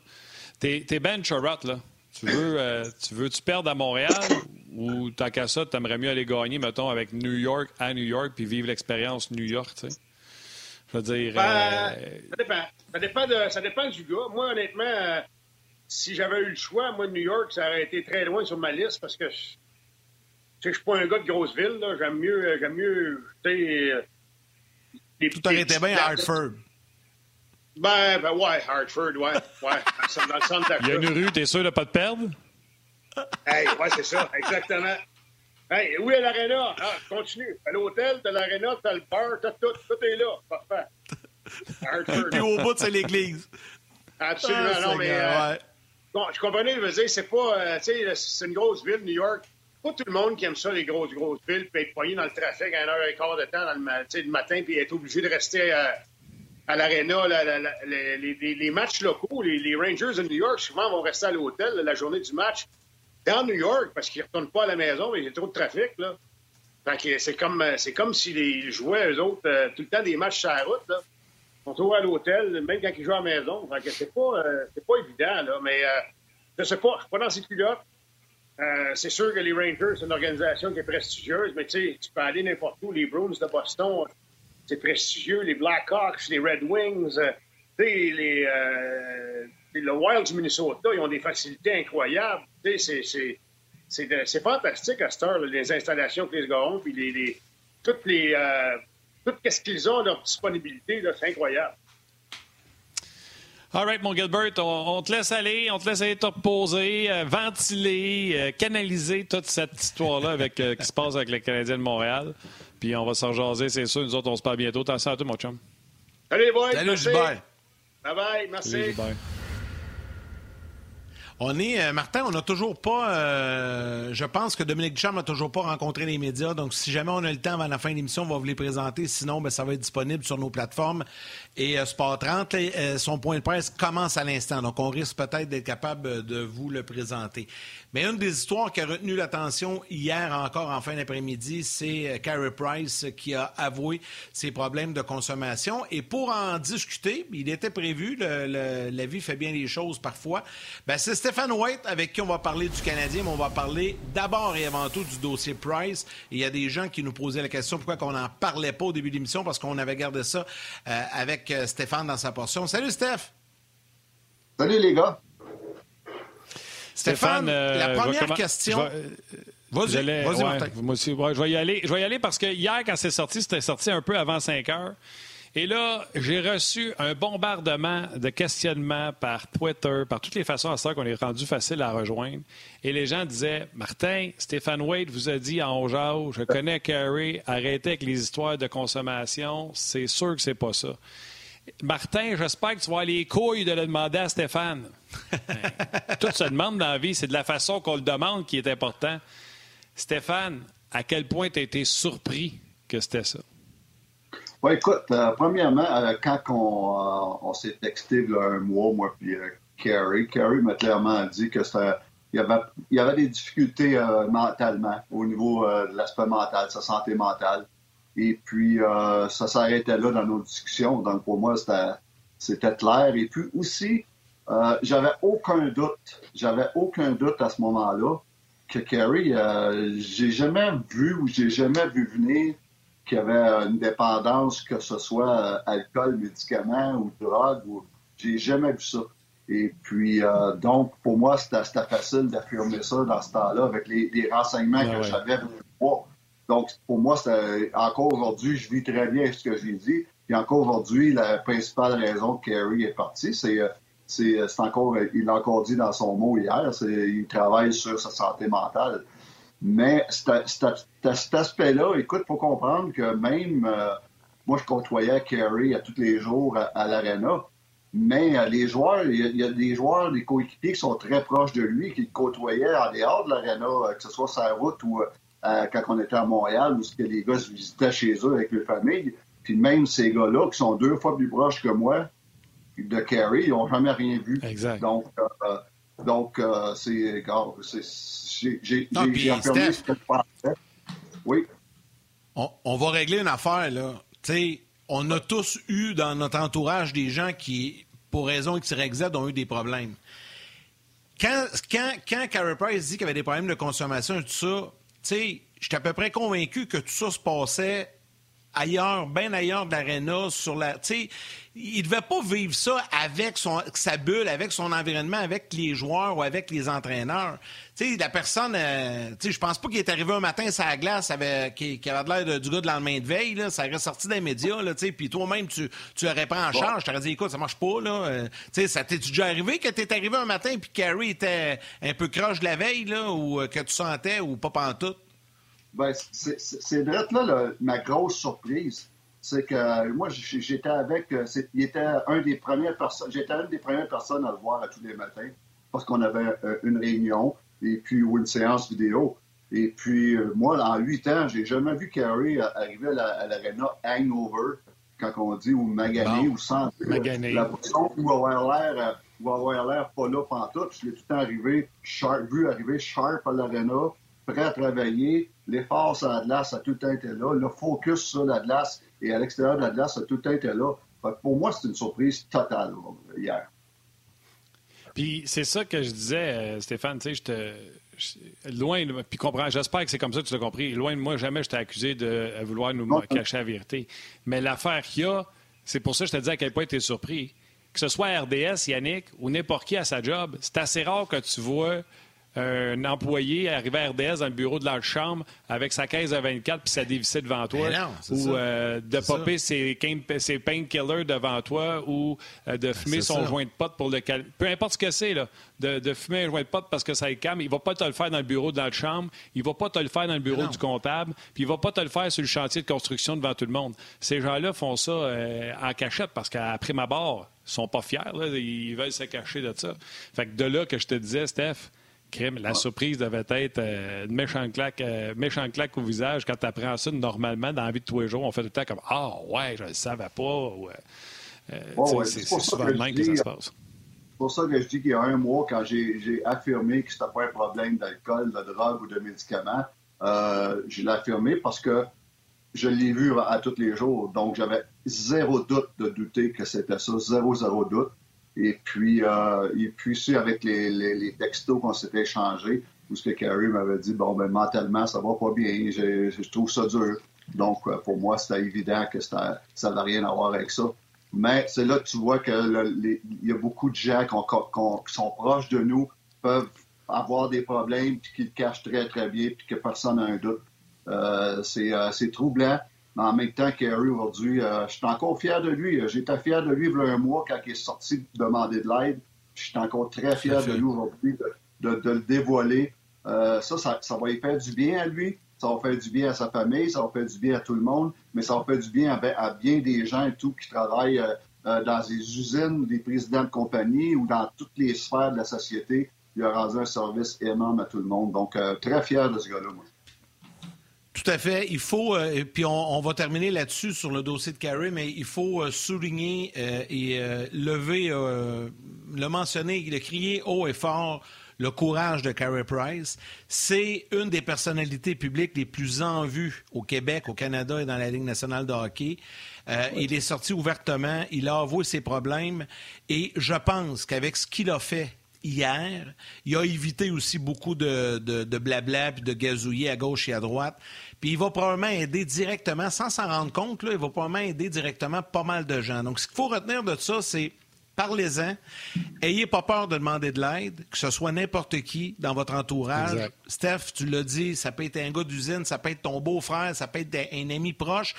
T'es es Ben Chirot, là. Tu veux, euh, tu veux tu perdre à Montréal ou tant qu'à ça, tu aimerais mieux aller gagner, mettons, avec New York à New York puis vivre l'expérience New York, tu sais? Je veux dire. Ben, euh, ça, dépend. Ça, dépend de, ça dépend du gars. Moi, honnêtement, euh, si j'avais eu le choix, moi, New York, ça aurait été très loin sur ma liste parce que sais, je suis pas un gars de grosse ville, là. J'aime mieux, euh, j'aime mieux, tu sais... Euh, Tout aurait été bien à Hartford. Ben, ben ouais, Hartford, ouais. Ouais, dans le centre Il y a une rue, t'es sûr de pas te perdre? Hey, ouais, c'est ça, exactement. Hey, où est l'aréna? Ah, continue. À l'hôtel, t'as l'aréna, t'as le bar, t'as tout. Tout est là. Parfait. Hartford. Puis au bout, c'est l'église. Absolument, ah, non, mais... Euh, bon, je comprenais, je veux dire, c'est pas... Euh, tu sais, c'est une grosse ville, New York pas tout le monde qui aime ça, les grosses, grosses villes, puis être poigné dans le trafic à une heure et quart de temps dans le, le matin, puis être obligé de rester à, à l'aréna. les, les, matchs locaux, les, Rangers de New York, souvent, vont rester à l'hôtel la journée du match dans New York parce qu'ils ne retournent pas à la maison, mais il y a trop de trafic. Là. C'est comme, c'est comme s'ils si jouaient, eux autres, euh, tout le temps des matchs sur la route. Là. Ils sont toujours à l'hôtel, même quand ils jouent à la maison. Fait c'est pas, euh, pas évident, là. Mais euh, je sais pas, je suis pas dans ces culottes. Euh, c'est sûr que les Rangers, c'est une organisation qui est prestigieuse, mais tu peux aller n'importe où. Les Bruins de Boston, c'est prestigieux. Les Blackhawks, les Red Wings, euh, les, euh, le Wild du Minnesota, ils ont des facilités incroyables. C'est fantastique à cette heure, les installations que les gars ont, puis les, toutes les, tout ce qu'ils ont leur disponibilité, c'est incroyable. All right, mon Gilbert, on, te laisse aller, on te laisse aller te reposer, euh, ventiler, euh, canaliser toute cette histoire-là avec euh, qui se passe avec les Canadiens de Montréal. Puis on va s'en jaser, c'est sûr. Nous autres, on se parle bientôt. Attention à toi, mon chum? Salut, boys. Salut, Gilbert. Bye bye, merci. Salut, on est, euh, Martin, on n'a toujours pas. Euh, je pense que Dominique Duchamp n'a toujours pas rencontré les médias. Donc, si jamais on a le temps avant la fin de l'émission, on va vous les présenter. Sinon, ben, ça va être disponible sur nos plateformes. Et euh, Sport 30, son point de presse commence à l'instant. Donc, on risque peut-être d'être capable de vous le présenter. Mais une des histoires qui a retenu l'attention hier encore en fin d'après-midi, c'est Carey Price qui a avoué ses problèmes de consommation. Et pour en discuter, il était prévu, la vie fait bien les choses parfois, ben, c'est Stéphane White, avec qui on va parler du Canadien, mais on va parler d'abord et avant tout du dossier Price. Il y a des gens qui nous posaient la question pourquoi on n'en parlait pas au début de l'émission, parce qu'on avait gardé ça euh, avec euh, Stéphane dans sa portion. Salut, Steph! Salut, les gars! Stéphane, euh, la première comment- question... je vais- Vas-y, ouais, Martin. moi aussi, ouais, je vais y aller. Je vais y aller parce que hier, quand c'est sorti, c'était sorti un peu avant 5 heures. Et là, j'ai reçu un bombardement de questionnements par Twitter, par toutes les façons à ça qu'on est rendu facile à rejoindre. Et les gens disaient Martin, Stéphane Wade vous a dit en jao, je connais Carey, arrêtez avec les histoires de consommation, c'est sûr que c'est pas ça. Martin, j'espère que tu vas avoir les couilles de le demander à Stéphane. Tout se demande dans la vie, c'est de la façon qu'on le demande qui est important. Stéphane, à quel point tu as été surpris que c'était ça? Ouais, écoute, euh, premièrement, euh, quand on, euh, on s'est texté il y a un mois, moi puis euh, Carrie, Carrie m'a clairement dit que c'était il y avait, il y avait des difficultés euh, mentalement au niveau euh, de l'aspect mental, sa santé mentale. Et puis, euh, ça s'arrêtait là dans nos discussions. Donc, pour moi, c'était, clair. Et puis aussi, euh, j'avais aucun doute, j'avais aucun doute à ce moment-là que Carrie, euh, j'ai jamais vu ou j'ai jamais vu venir qu'il y avait une dépendance, que ce soit euh, alcool, médicaments ou drogue. Ou... J'ai jamais vu ça. Et puis, euh, donc, pour moi, c'était facile d'affirmer ça dans ce temps-là avec les, les renseignements Ouais, que ouais. j'avais. Donc, pour moi, encore aujourd'hui, je vis très bien ce que j'ai dit. Et encore aujourd'hui, la principale raison que Kerry est parti, c'est euh, c'est c'est encore, il l'a encore dit dans son mot hier, il travaille sur sa santé mentale. Mais cet, aspect-là, écoute, faut comprendre que même euh, moi, je côtoyais Kerry à tous les jours à, à l'Arena. Mais euh, les joueurs, il y, a, il y a des joueurs, des coéquipiers qui sont très proches de lui, qui le côtoyaient en dehors de l'Arena, euh, que ce soit la route ou euh, quand on était à Montréal, où que les gars se visitaient chez eux avec leur famille. Puis même ces gars-là, qui sont deux fois plus proches que moi, de Kerry, ils n'ont jamais rien vu. Exact. Donc, euh, donc euh, c'est, j'ai, j'ai affirmé ce que je pensais. Oui. On, on va régler une affaire, là. Tu sais, on a tous eu dans notre entourage des gens qui, pour raison X, Y, Z, ont eu des problèmes. Quand, quand, quand Carey Price dit qu'il y avait des problèmes de consommation et tout ça, tu sais, j'étais à peu près convaincu que tout ça se passait ailleurs, bien ailleurs de l'aréna, sur la. Tu sais, il devait pas vivre ça avec son, sa bulle, avec son environnement, avec les joueurs ou avec les entraîneurs. Tu sais, la personne, euh, tu sais, je pense pas qu'il est arrivé un matin sur la glace avec, qui, qui avait l'air du gars de lendemain de veille, là. Ça aurait sorti des médias, là, tu sais, puis toi-même, tu, tu l'aurais pris en charge. Tu t'aurais dit, écoute, ça marche pas, là. Euh, tu sais, ça t'est déjà arrivé que t'es arrivé un matin puis Carrie était un peu croche de la veille, là, ou euh, que tu sentais, ou pas pantoute? Ben, c'est- direct là le- ma grosse surprise. C'est que euh, moi, j'étais avec. euh, Il était un des premières personnes. J'étais une des premières personnes à le voir à tous les matins parce qu'on avait euh, une réunion et puis ou une séance vidéo. Et puis, moi, en huit ans, j'ai jamais vu Carey euh, arriver à la- à l'Arena hangover, quand on dit, ou magané, Bon. ou sans Magané. la boisson, ou avoir l'air ou avoir l'air pas là pantoute. Je l'ai tout le temps arrivé, sharp, vu arriver sharp à l'Arena, prêt à travailler. L'effort sur la glace a tout le temps été là. Le focus sur la glace et à l'extérieur de la glace a tout le temps été là. Pour moi, c'est une surprise totale hier. Puis c'est ça que je disais, euh, Stéphane, tu sais, je te. Loin, puis comprends, j'espère que c'est comme ça que tu l'as compris. Loin de moi, jamais je t'ai accusé de euh, vouloir nous cacher la vérité. Mais l'affaire qu'il y a, c'est pour ça que je te dis à quel point tu es surpris. Que ce soit RDS, Yannick, ou n'importe qui à sa job, c'est assez rare que tu vois un employé arriver à RDS dans le bureau de leur chambre avec sa caisse à 24 puis sa dévissée devant toi. Non, ou ça. euh, de popper ses, pain- ses painkillers devant toi ou euh, de fumer Ben, c'est son ça. joint de pote pour le calmer. Peu importe ce que c'est, là, de, de fumer un joint de pote parce que ça le calme, il va pas te le faire dans le bureau de la chambre, il va pas te le faire dans le bureau Non. du comptable, puis il va pas te le faire sur le chantier de construction devant tout le monde. Ces gens-là font ça euh, en cachette parce qu'après ma barre, ils sont pas fiers, là, ils veulent se cacher de ça. Fait que de là que je te disais, Steph, crime, la surprise devait être euh, une méchante claque, euh, méchante claque au visage quand tu apprends ça normalement dans la vie de tous les jours. On fait tout le temps comme Ah ouais, je le savais pas. euh, Ouais, c'est souvent je même que ça se passe. C'est pour ça que je dis qu'il y a un mois, quand j'ai affirmé que c'était pas un problème d'alcool, de drogue ou de médicaments, euh, je l'ai affirmé parce que je l'ai vu à, à tous les jours. Donc, j'avais zéro doute de douter que c'était ça, zéro, zéro doute. Et puis, euh, et puis aussi avec les, les, textos qu'on s'était échangés, où ce que Carrie m'avait dit, bon, ben mentalement, ça va pas bien, je, je trouve ça dur. Donc, euh, pour moi, c'était évident que ça n'avait rien à voir avec ça. Mais c'est là que tu vois qu'il y a beaucoup de gens qui, sont proches de nous, peuvent avoir des problèmes, puis qui le cachent très, très bien, puis que personne n'a un doute. Euh, c'est troublant. Mais en même temps, Kerry, aujourd'hui, euh, je suis encore fier de lui. J'étais fier de lui il y a un mois quand il est sorti demander de l'aide. Je suis encore très fier de lui aujourd'hui de, le dévoiler. Euh, ça, ça, va lui faire du bien à lui. Ça va faire du bien à sa famille. Ça va faire du bien à tout le monde. Mais ça va faire du bien à, bien des gens et tout qui travaillent euh, dans des usines, des présidents de compagnie ou dans toutes les sphères de la société. Il a rendu un service aimant à tout le monde. Donc, très fier de ce gars-là, moi. Tout à fait. Il faut, euh, puis on, va terminer là-dessus sur le dossier de Carey, mais il faut euh, souligner euh, et lever, le mentionner, le crier haut et fort le courage de Carey Price. C'est une des personnalités publiques les plus en vue au Québec, au Canada et dans la Ligue nationale de hockey. Il est sorti ouvertement, il a avoué ses problèmes et je pense qu'avec ce qu'il a fait hier. Il a évité aussi beaucoup de, de, blabla de gazouiller à gauche et à droite. Puis il va probablement aider directement, sans s'en rendre compte, là, il va probablement aider directement pas mal de gens. Donc, ce qu'il faut retenir de ça, c'est parlez-en. Ayez pas peur de demander de l'aide, que ce soit n'importe qui dans votre entourage. Steph, tu l'as dit, ça peut être un gars d'usine, ça peut être ton beau-frère, ça peut être un ami proche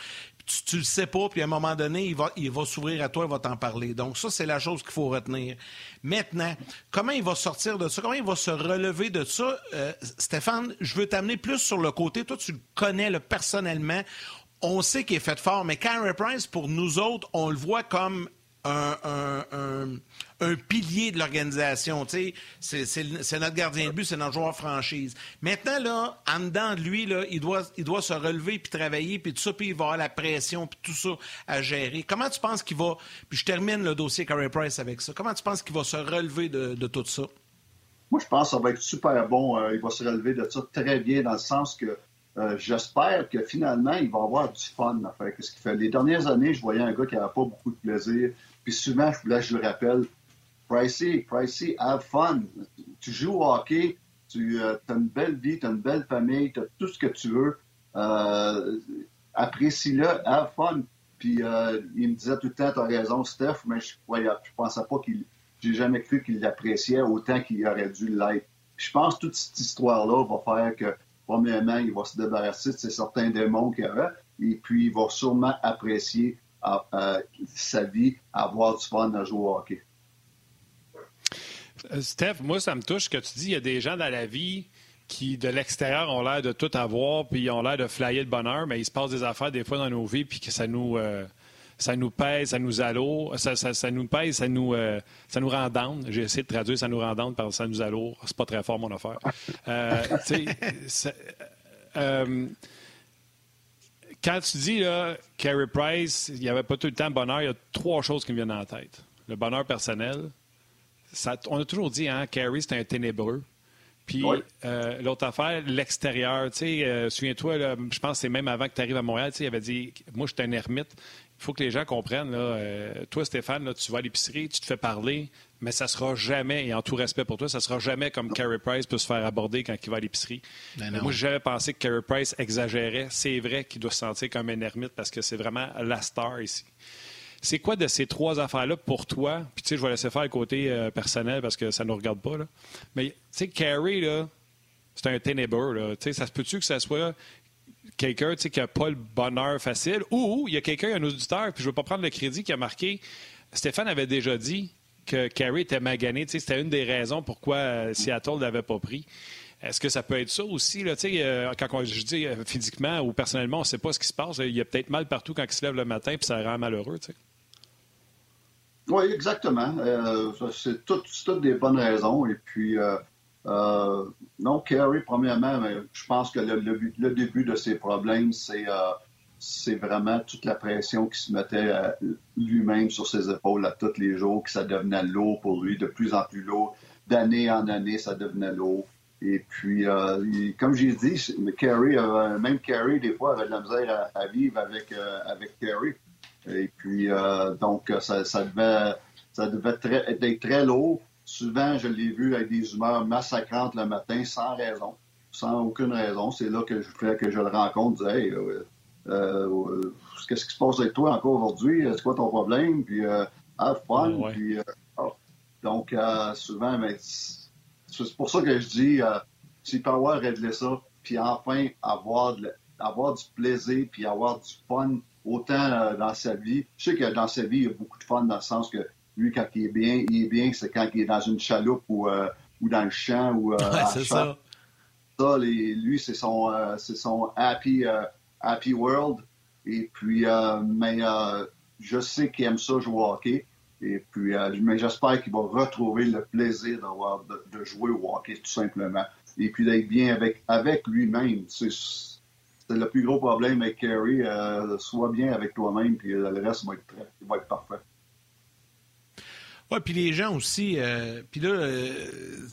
tu, tu le sais pas, puis à un moment donné, il va, il va s'ouvrir à toi, il va t'en parler. Donc ça, c'est la chose qu'il faut retenir. Maintenant, comment il va sortir de ça? Comment il va se relever de ça? Euh, Stéphane, je veux t'amener plus sur le côté. Toi, tu le connais le personnellement. On sait qu'il est fait fort, mais Carey Price, pour nous autres, on le voit comme un, un, pilier de l'organisation. C'est notre gardien de but, c'est notre joueur franchise. Maintenant, là, en dedans de lui, là, il, doit, il doit se relever puis travailler, puis tout ça, puis il va avoir la pression, puis tout ça à gérer. Comment tu penses qu'il va... Puis je termine le dossier Carey Price avec ça. Comment tu penses qu'il va se relever de, tout ça? Moi, je pense que ça va être super bon. Euh, il va se relever de ça très bien, dans le sens que euh, j'espère que finalement, il va avoir du fun à faire ce qu'il fait. Les dernières années, je voyais un gars qui n'avait pas beaucoup de plaisir, puis souvent, là, je le rappelle, Pricey, Pricey, have fun. Tu joues au hockey, tu euh, as une belle vie, tu as une belle famille, tu as tout ce que tu veux. Euh, Apprécie-le, have fun. Puis euh, il me disait tout le temps, tu as raison, Steph, mais je ne pensais pas qu'il. J'ai jamais cru qu'il l'appréciait autant qu'il aurait dû l'être. Je pense que toute cette histoire-là va faire que, premièrement, il va se débarrasser de certains démons qu'il avait, et puis il va sûrement apprécier sa vie à avoir du fun à jouer hockey. Euh, Steph, moi, ça me touche que tu dis il y a des gens dans la vie qui, de l'extérieur, ont l'air de tout avoir, puis ont l'air de flyer le bonheur, mais il se passe des affaires des fois dans nos vies, puis que ça nous, euh, ça nous pèse, ça nous alloure, ça, ça, nous pèse, ça nous, euh, ça nous rend down. J'ai essayé de traduire ça nous rend down par ça nous alloure. C'est pas très fort, mon affaire. Quand tu dis, là, Carey Price, il n'y avait pas tout le temps de bonheur, il y a trois choses qui me viennent en tête. Le bonheur personnel. on a toujours dit, hein, Carey, c'est un ténébreux. Puis euh, l'autre affaire, l'extérieur. Tu sais, euh, souviens-toi, je pense que c'est même avant que tu arrives à Montréal, il avait dit Moi, je suis un ermite. Il faut que les gens comprennent. Là, euh, toi, Stéphane, là, tu vas à l'épicerie, tu te fais parler, mais ça sera jamais, et en tout respect pour toi, ça sera jamais comme Carey Price peut se faire aborder quand il va à l'épicerie. Ben moi, j'avais pensé que Carey Price exagérait. C'est vrai qu'il doit se sentir comme un ermite parce que c'est vraiment la star ici. C'est quoi de ces trois affaires-là pour toi? Puis, tu sais, je vais laisser faire le côté euh, personnel parce que ça ne nous regarde pas. Là. Mais, tu sais, Carey, là, c'est un ténébreux. Là. Ça se peut-tu que ça soit quelqu'un qui n'a pas le bonheur facile ou il y a quelqu'un, un auditeur, puis je ne veux pas prendre le crédit, qui a marqué. Stéphane avait déjà dit que Carey était magané. C'était une des raisons pourquoi euh, Seattle ne l'avait pas pris. Est-ce que ça peut être ça aussi? Là, euh, quand je dis euh, physiquement ou personnellement, on ne sait pas ce qui se passe. Il y a peut-être mal partout quand il se lève le matin, puis ça rend malheureux. Oui, exactement. c'est toutes des bonnes raisons. Et puis, non, Carey, premièrement, je pense que le, début de ses problèmes, c'est c'est vraiment toute la pression qui se mettait lui-même sur ses épaules à tous les jours, que ça devenait lourd pour lui, de plus en plus lourd. D'année en année, ça devenait lourd. Et puis, euh, comme j'ai dit, euh, même Carey, des fois, avait de la misère à, vivre avec, euh, avec Carey. Et puis, donc, ça, devait, ça devait être très lourd. Souvent, je l'ai vu avec des humeurs massacrantes le matin, sans raison, sans aucune raison. C'est là que je fais que je le rencontre, je dis, hey, euh, euh, qu'est-ce qui se passe avec toi encore aujourd'hui? C'est quoi ton problème? Puis, euh, have fun. Puis, oh. Donc, souvent, mais c'est pour ça que je dis, s'il peut avoir réglé ça, puis enfin avoir, avoir du plaisir, puis avoir du fun, autant dans sa vie. Je sais que dans sa vie, il y a beaucoup de fun dans le sens que lui, quand il est bien, il est bien, c'est quand il est dans une chaloupe ou, euh, ou dans le champ ou euh, c'est ça. ça lui, c'est son, euh, c'est son happy, happy world. Et puis, mais je sais qu'il aime ça jouer au hockey. Et puis, mais j'espère qu'il va retrouver le plaisir d'avoir de, jouer au hockey, tout simplement. Et puis d'être bien avec, avec lui-même. C'est, le plus gros problème avec Kerry. sois bien avec toi-même, puis le reste va être, va être parfait. Oui, puis les gens aussi, euh, puis là, euh,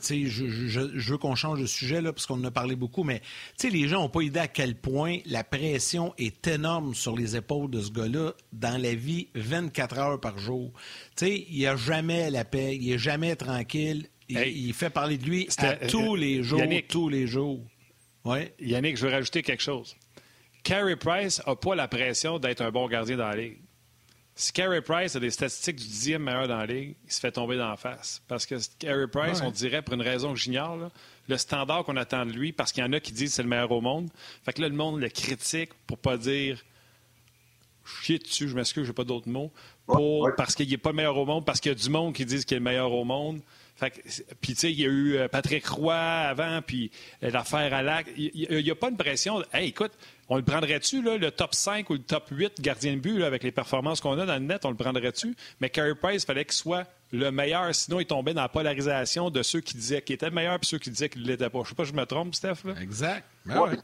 tu sais, je, veux qu'on change de sujet, là, parce qu'on en a parlé beaucoup, mais, tu sais, les gens n'ont pas idée à quel point la pression est énorme sur les épaules de ce gars-là dans la vie 24 heures par jour. Tu sais, il a jamais la paix, il est jamais tranquille, il, fait parler de lui à euh, tous les jours, tous les jours. Ouais. Yannick, je veux rajouter quelque chose. Carey Price n'a pas la pression d'être un bon gardien dans la ligue. Si Carey Price a des statistiques du dixième meilleur dans la ligue, il se fait tomber d'en face. Parce que Carey Price, on dirait, pour une raison que j'ignore, le standard qu'on attend de lui, parce qu'il y en a qui disent que c'est le meilleur au monde. Fait que là, le monde le critique pour pas dire chier dessus, je m'excuse, j'ai pas d'autres mots, parce qu'il n'est pas le meilleur au monde, parce qu'il y a du monde qui dit qu'il est le meilleur au monde. Puis, tu sais, il y a eu euh, Patrick Roy avant, puis euh, l'affaire à l'acte. Il n'y a, pas une pression. Hey, écoute, on le prendrait-tu, le top 5 ou le top 8 gardien de but, avec les performances qu'on a dans le net, on le prendrait-tu? Mais Carey Price, il fallait qu'il soit le meilleur, sinon il tombait dans la polarisation de ceux qui disaient qu'il était le meilleur et ceux qui disaient qu'il ne l'était pas. Je sais pas si je me trompe, Steph. Exact. Ben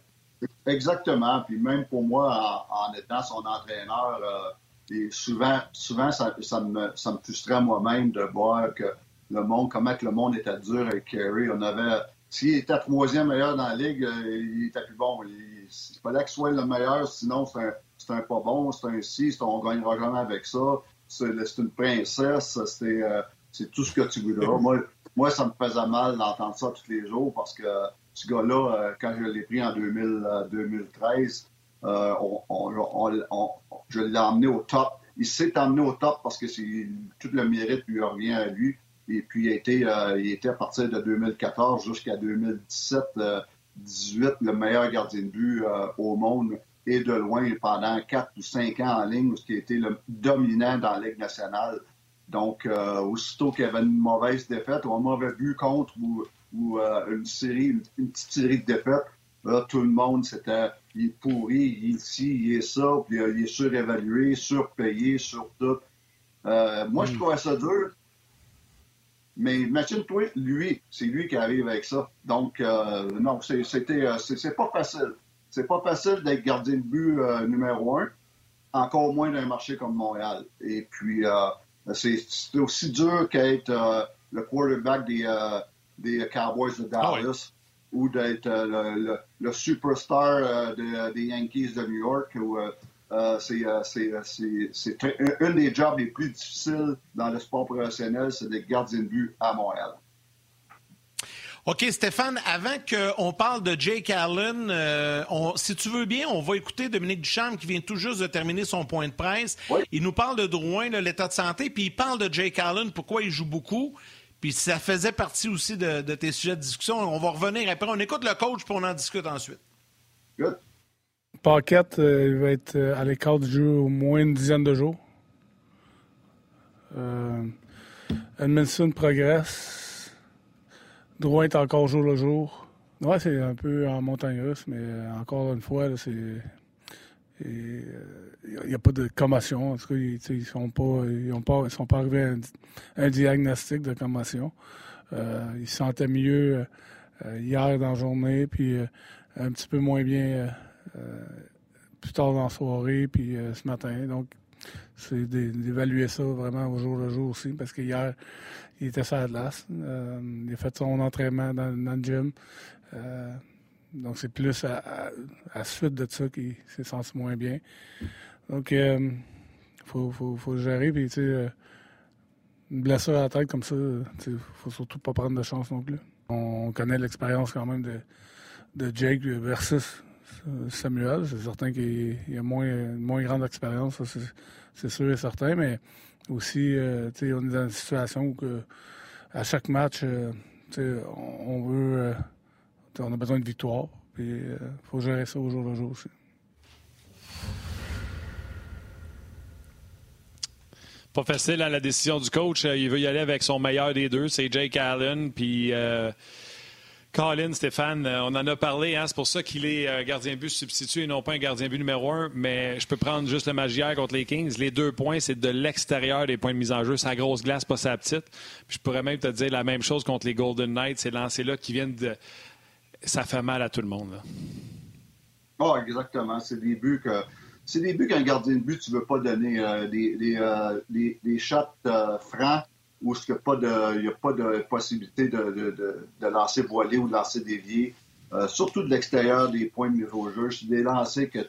exactement. Puis même pour moi, en, étant son entraîneur, euh, souvent, souvent ça, me, ça me frustrait moi-même de voir que le monde, comment que le monde était dur avec Kerry. On avait, s'il était troisième meilleur dans la ligue, euh, il était plus bon. Il, fallait qu'il soit le meilleur, sinon c'est un, un, pas bon, c'est un si, on gagnera jamais avec ça. C'est une princesse, euh, c'est tout ce que tu voudras. moi, moi, ça me faisait mal d'entendre ça tous les jours parce que ce gars-là, euh, quand je l'ai pris en 2013, je l'ai emmené au top. Il s'est emmené au top parce que tout le mérite lui revient à lui. Et puis, il, était, euh, il était à partir de 2014 jusqu'à 2017, 18 euh, le meilleur gardien de but euh, au monde et de loin pendant 4 ou 5 ans en ligne, ce qui a été le dominant dans la Ligue nationale. Donc, aussitôt qu'il y avait une mauvaise défaite ou un mauvais but contre ou, une série, une, petite série de défaites, là, tout le monde, c'était il est pourri, il est ici, il est ça, puis il est surévalué, surpayé, sur tout. moi, je mm. trouvais ça dur. Mais imagine-toi, lui, c'est lui qui arrive avec ça. Donc, euh, non, c'était, euh, c'est pas facile. C'est pas facile d'être gardien de but euh, numéro un, encore moins d'un marché comme Montréal. Et puis, c'est aussi dur qu'être le quarterback des, des Cowboys de ah Dallas ou d'être le, superstar des Yankees de New York ou euh, euh, c'est un, des jobs les plus difficiles dans le sport professionnel, c'est d'être gardien de but à Montréal. OK, Stéphane, avant qu'on parle de Jake Allen, euh, si tu veux bien, on va écouter Dominique Ducharme qui vient tout juste de terminer son point de presse. Il nous parle de Drouin, l'état de santé, puis il parle de Jake Allen, pourquoi il joue beaucoup. Puis ça faisait partie aussi de, de, tes sujets de discussion. On va revenir après. On écoute le coach, puis on en discute ensuite. Good. Paquette, euh, il va être euh, à l'écart du jeu au moins une dizaine de jours. Euh, Edmondson progresse. Drouin est encore jour le jour. Ouais, c'est un peu en montagne russe, mais encore une fois, c'est. Il n'y a pas de commotion. En tout cas, ils ne sont, pas, ils sont pas arrivés à un, diagnostic de commotion. ils se sentaient mieux hier dans la journée, puis un petit peu moins bien euh, plus tard dans la soirée, puis euh, ce matin. Donc, c'est d'évaluer ça vraiment au jour le jour aussi, parce qu'hier, il était sur la glace. Euh, il a fait son entraînement dans, le gym. donc, c'est plus à, la suite de ça qu'il s'est senti moins bien. Donc, il faut, faut, faut, gérer. Puis, tu sais, une blessure à la tête comme ça, il faut surtout pas prendre de chance non plus. On connaît l'expérience quand même de, de Jake versus Samuel. C'est certain qu'il a moins, moins grande expérience, c'est sûr et certain, mais aussi, euh, on est dans une situation où à chaque match, euh, on veut, euh, on a besoin de victoire, puis il faut gérer ça au jour le jour aussi. Pas facile à hein, la décision du coach. Il veut y aller avec son meilleur des deux, c'est Jake Allen. Puis Colin, Stéphane, euh, on en a parlé. Hein, c'est pour ça qu'il est euh, gardien but substitut et non pas un gardien but numéro un. Mais je peux prendre juste le match hier contre les Kings. Les deux points, c'est de l'extérieur des points de mise en jeu. Sa grosse glace, pas sa petite. je pourrais même te dire la même chose contre les Golden Knights. Ces lancers-là qui viennent de. Ça fait mal à tout le monde. Oh, exactement. C'est des buts que. C'est des buts qu'un gardien de but, tu ne veux pas donner. Euh, des, des, des, shots francs où il n'y a, pas de possibilité de, lancer voilé ou de lancer dévié, euh, surtout de l'extérieur des points de mise au jeu. C'est des lancers que,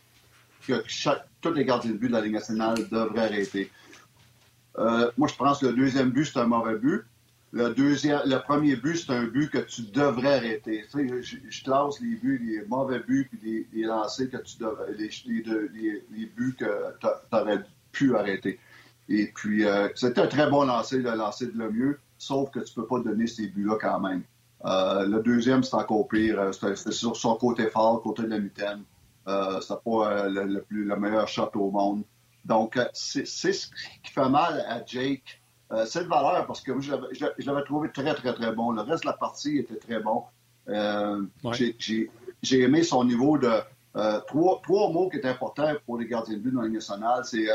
tous les gardiens de but de la Ligue nationale devraient arrêter. Euh, moi, je pense que le deuxième but, c'est un mauvais but. Le, deuxième, le premier but, c'est un but que tu devrais arrêter. je, classe les buts, les mauvais buts, puis les, lancers que tu devrais, les, les buts que tu aurais pu arrêter. Et puis, euh, c'était un très bon lancer, le lancer de le mieux, sauf que tu ne peux pas donner ces buts-là quand même. Euh, le deuxième, c'est encore pire. Euh, c'était sur son côté fort, côté de la mitaine. Euh, c'était pas le, plus, le meilleur shot au monde. Donc, c'est ce qui fait mal à Jake. c'est de valeur parce que je l'avais trouvé très, très, très bon. Le reste de la partie était très bon. J'ai aimé son niveau de... trois, trois mots qui étaient importants pour les gardiens de but dans la nationale, c'est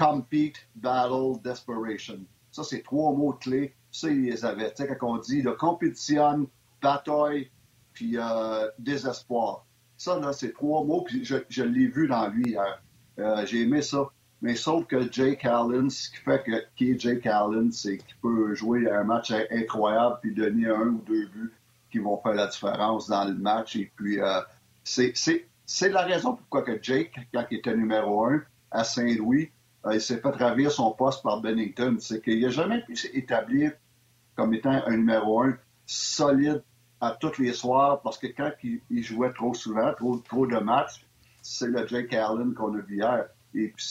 compete, battle, desperation. Ça, c'est trois mots clés. Ça, ils les avaient. Tu sais, quand on dit le compétition, bataille, puis euh, désespoir. Ça, là, c'est trois mots, puis je, l'ai vu dans lui hier. Euh, j'ai aimé ça. Mais sauf que Jake Allen, ce qui fait que qui est Jake Allen, c'est qu'il peut jouer un match incroyable puis donner un ou deux buts qui vont faire la différence dans le match. Et puis, euh, c'est la raison pourquoi que Jake, quand il était numéro un à Saint-Louis, il s'est fait ravir son poste par Bennington. C'est qu'il n'a jamais pu s'établir comme étant un numéro un solide à tous les soirs parce que quand il, jouait trop souvent, trop, de matchs, c'est le Jake Allen qu'on a vu hier. Et puis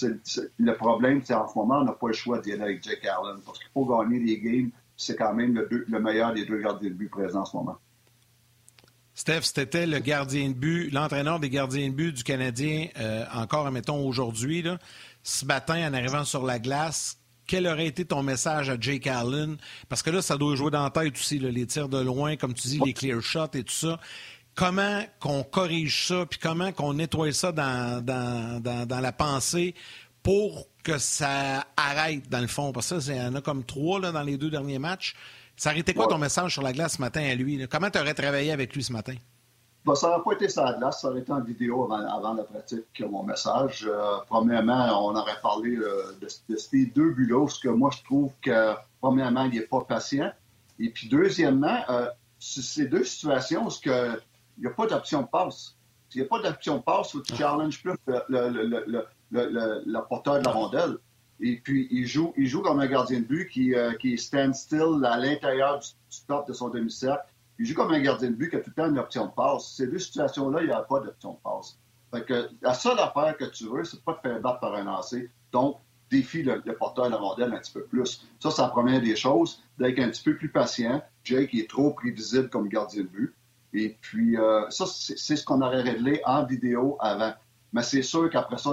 le problème, c'est en ce moment, on n'a pas le choix d'y aller avec Jake Allen parce qu'il faut gagner les games. C'est quand même le, meilleur des deux gardiens de but présents en ce moment. Steph, c'était le gardien de but, l'entraîneur des gardiens de but du Canadien, euh, encore, mettons, aujourd'hui ce matin en arrivant sur la glace, quel aurait été ton message à Jake Allen? Parce que là, ça doit jouer dans la tête aussi, les tirs de loin, comme tu dis, les clear shots et tout ça. Comment qu'on corrige ça, puis comment qu'on nettoie ça dans, dans, la pensée pour que ça arrête, dans le fond? Parce que ça, il y en a comme trois là, dans les deux derniers matchs. Ça aurait été quoi ton message sur la glace ce matin à lui? Comment tu aurais travaillé avec lui ce matin? Ça n'aurait pas été ça glace, ça aurait été en vidéo avant, la pratique, mon message. Euh, premièrement, on aurait parlé euh, de, ces deux buts-là, parce que moi, je trouve que, premièrement, il n'est pas patient. Et puis, deuxièmement, euh, ces deux situations où il n'y a pas d'option de passe. S'il n'y a pas d'option de passe, il faut que tu challenges plus le, porteur de la rondelle. Et puis, il joue, il joue comme un gardien de but qui, qui stand still à l'intérieur du, du top de son demi-cercle il joue comme un gardien de but qui a tout le temps une option de passe. Ces deux situations-là, il n'y a pas d'option de passe. Fait que la seule affaire que tu veux, c'est pas de faire battre par un lancer. Donc, défie le, porteur de la rondelle un petit peu plus. Ça, c'est la première des choses. D'être un petit peu plus patient. Jake est trop prévisible comme gardien de but. Et puis, euh, ça, c'est ce qu'on aurait réglé en vidéo avant. Mais c'est sûr qu'après ça,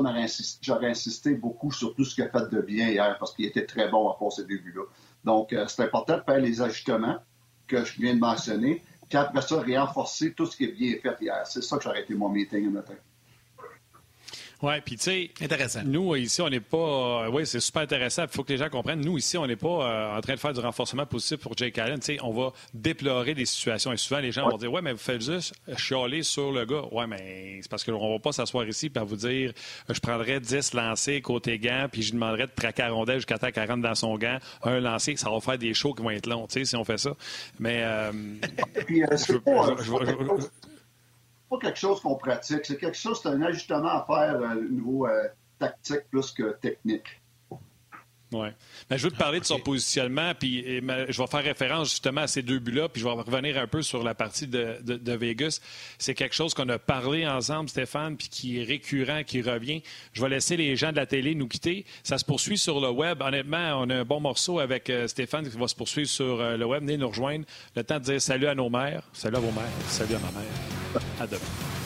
j'aurais insisté beaucoup sur tout ce qu'il a fait de bien hier parce qu'il était très bon à part ces débuts-là. Donc, euh, c'est important de faire les ajustements que je viens de mentionner, puis après ça, renforcer tout ce qui est bien fait hier. C'est ça que j'aurais été mon meeting le matin. Oui, puis tu sais, intéressant. Nous, ici, on n'est pas. Euh, oui, c'est super intéressant. Il faut que les gens comprennent. Nous, ici, on n'est pas euh, en train de faire du renforcement positif pour Jake Allen. Tu sais, on va déplorer des situations. Et souvent, les gens vont dire Ouais, mais vous faites juste chialer sur le gars. Ouais, mais c'est parce qu'on ne va pas s'asseoir ici et vous dire Je prendrais 10 lancers côté gant, puis je demanderais de traquer à rondelle jusqu'à temps qu'elle rentre dans son gant. Un lancé, ça va faire des shows qui vont être longs, tu sais, si on fait ça. Mais. Euh, pas quelque chose qu'on pratique. C'est quelque chose, c'est un ajustement à faire euh, au niveau euh, tactique plus que technique. Oui. Mais je veux te parler de son positionnement, puis je vais faire référence justement à ces deux buts-là, puis je vais revenir un peu sur la partie de, de, Vegas. C'est quelque chose qu'on a parlé ensemble, Stéphane, puis qui est récurrent, qui revient. Je vais laisser les gens de la télé nous quitter. Ça se poursuit sur le web. Honnêtement, on a un bon morceau avec euh, Stéphane qui va se poursuivre sur euh, le web. Venez nous rejoindre. Le temps de dire salut à nos mères, salut à vos mères, salut à ma mère. À demain.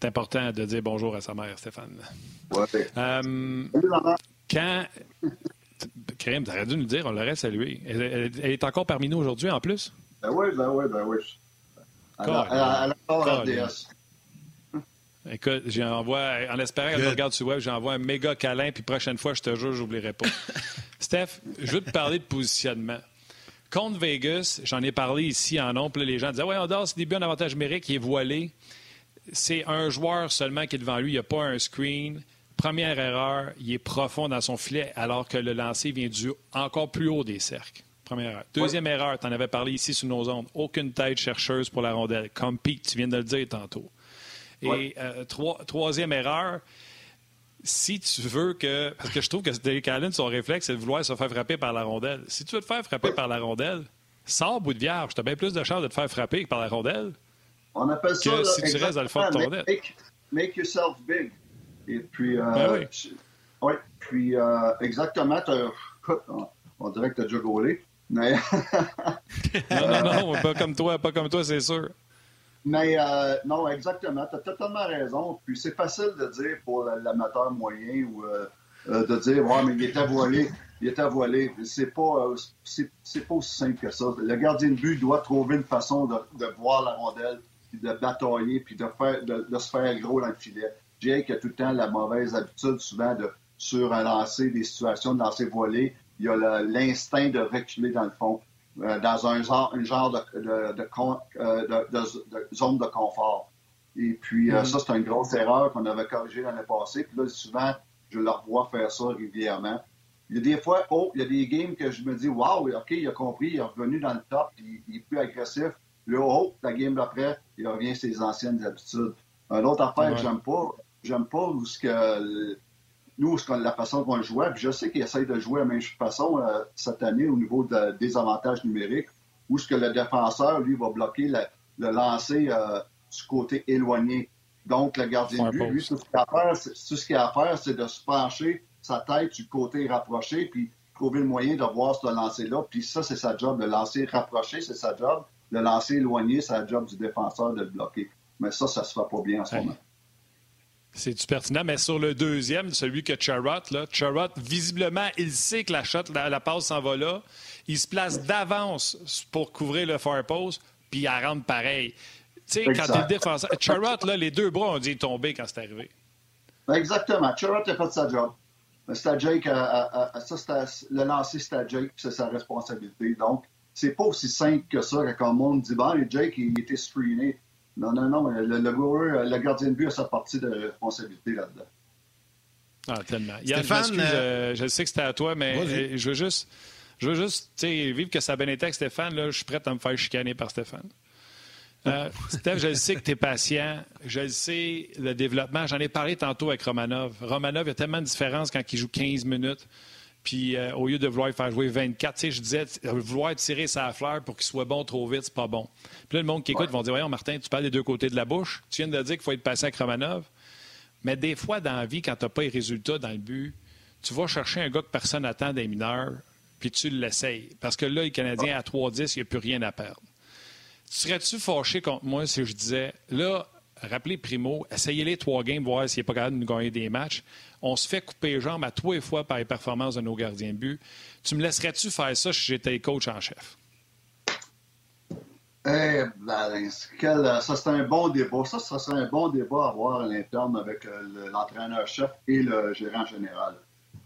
C'est important de dire bonjour à sa mère, Stéphane. Ouais. Euh, quand. Karim, t'aurais dû nous dire, on l'aurait salué. Elle, est encore parmi nous aujourd'hui, en plus? Ben oui, ben oui, ben oui. Elle, a RDS. Écoute, j'envoie, en espérant qu'elle me regarde sur le web, j'envoie un méga câlin, puis prochaine fois, je te jure, j'oublierai pas. Steph, je veux te parler de positionnement. Contre Vegas, j'en ai parlé ici en nombre, les gens disaient Ouais, on dort, c'est début un avantage numérique, il est voilé c'est un joueur seulement qui est devant lui. Il n'y a pas un screen. Première erreur, il est profond dans son filet alors que le lancer vient du encore plus haut des cercles. Première erreur. Deuxième erreur, tu en avais parlé ici sur nos ondes. Aucune tête chercheuse pour la rondelle. Comme Pete, tu viens de le dire tantôt. Et euh, troisième erreur, si tu veux que. Parce que je trouve que Derek Allen, son réflexe, c'est de vouloir se faire frapper par la rondelle. Si tu veux te faire frapper par la rondelle, sors bout de vierge. Tu as bien plus de chance de te faire frapper que par la rondelle. On appelle ça. Que si tu restes dans le fond de ton net. Make, yourself big. Et puis. Euh, ben oui. oui. Puis, euh, exactement. On, on, dirait que tu as déjà gaulé. Mais... non, non, non, pas comme toi, pas comme toi, c'est sûr. Mais euh, non, exactement. Tu as totalement raison. Puis c'est facile de dire pour l'amateur moyen ou euh, de dire Ouais, mais il était voilé. Il était voilé. C'est pas, c'est, pas aussi simple que ça. Le gardien de but doit trouver une façon de, de voir la rondelle de batailler, puis de, faire, de, se faire gros dans le filet. Jake a tout le temps la mauvaise habitude, souvent, de, sur un lancer, des situations de lancer voilé, il y a l'instinct de reculer dans le fond, euh, dans un genre, un genre de, de, euh, de, zone de confort. Et puis, euh, mm-hmm. ça, c'est une grosse erreur qu'on avait corrigée l'année passée. Puis là, souvent, je le revois faire ça régulièrement. Il y a des fois, oh, il y a des games que je me dis, waouh, OK, il a compris, il est revenu dans le top, il, il est plus agressif. Le haut, la game d'après, il revient à ses anciennes habitudes. Une autre affaire que j'aime pas, j'aime pas ce que nous, la façon qu'on jouait, puis je sais qu'il essaye de jouer de la même façon euh, cette année au niveau des avantages numériques, où ce que le défenseur, lui, va bloquer le lancer euh, du côté éloigné. Donc, le gardien de but, lui, tout ce qu'il a à faire, c'est de se pencher sa tête du côté rapproché, puis trouver le moyen de voir ce lancer-là. Puis ça, c'est sa job. Le lancer rapproché, c'est sa job le lancer éloigné, c'est la job du défenseur de le bloquer. Mais ça, ça se fait pas bien en ce moment. C'est-tu pertinent? Mais sur le deuxième, celui que Charrot, là, Charrot, visiblement, il sait que la shot, la, passe s'en va là. Il se place d'avance pour couvrir le far post, puis il rentre pareil. Tu sais, quand le défenseur. Charrot, là, les deux bras ont dit tomber quand c'est arrivé. Exactement. Charrot a fait sa job. C'était Jake, ça, le lancer, c'était Jake, c'est sa responsabilité. Donc, c'est pas aussi simple que ça quand le monde dit bon, Jake, il était screené. Non, non, non, le, le, le, gardien de but a sa partie de responsabilité là-dedans. Ah, tellement. Stéphane, euh, je, sais que c'était à toi, mais je veux juste, je veux juste vivre que ça a bien été avec Stéphane. Là, je suis prêt à me faire chicaner par Stéphane. Euh, Steph, je sais que tu es patient. Je sais, le développement. J'en ai parlé tantôt avec Romanov. Romanov, il y a tellement de différence quand il joue 15 minutes. Puis euh, au lieu de vouloir faire jouer 24, tu sais, je disais, vouloir tirer sa fleur pour qu'il soit bon trop vite, c'est pas bon. Puis là, le monde qui écoute vont dire Voyons, Martin, tu parles des deux côtés de la bouche. Tu viens de dire qu'il faut être patient avec Romanov. Mais des fois, dans la vie, quand tu n'as pas les résultats dans le but, tu vas chercher un gars que personne n'attend des mineurs, puis tu l'essayes. Parce que là, les Canadiens, à 3-10, il n'y a plus rien à perdre. Serais-tu fâché contre moi si je disais Là, rappelez Primo, essayez les trois games, voir s'il n'est pas capable de nous gagner des matchs on se fait couper les jambes à et fois par les performances de nos gardiens de but. Tu me laisserais-tu faire ça si j'étais coach en chef? Eh, ben, quel, ça, c'est un bon débat. Ça, ça serait un bon débat à avoir à l'interne avec euh, l'entraîneur-chef et le gérant général.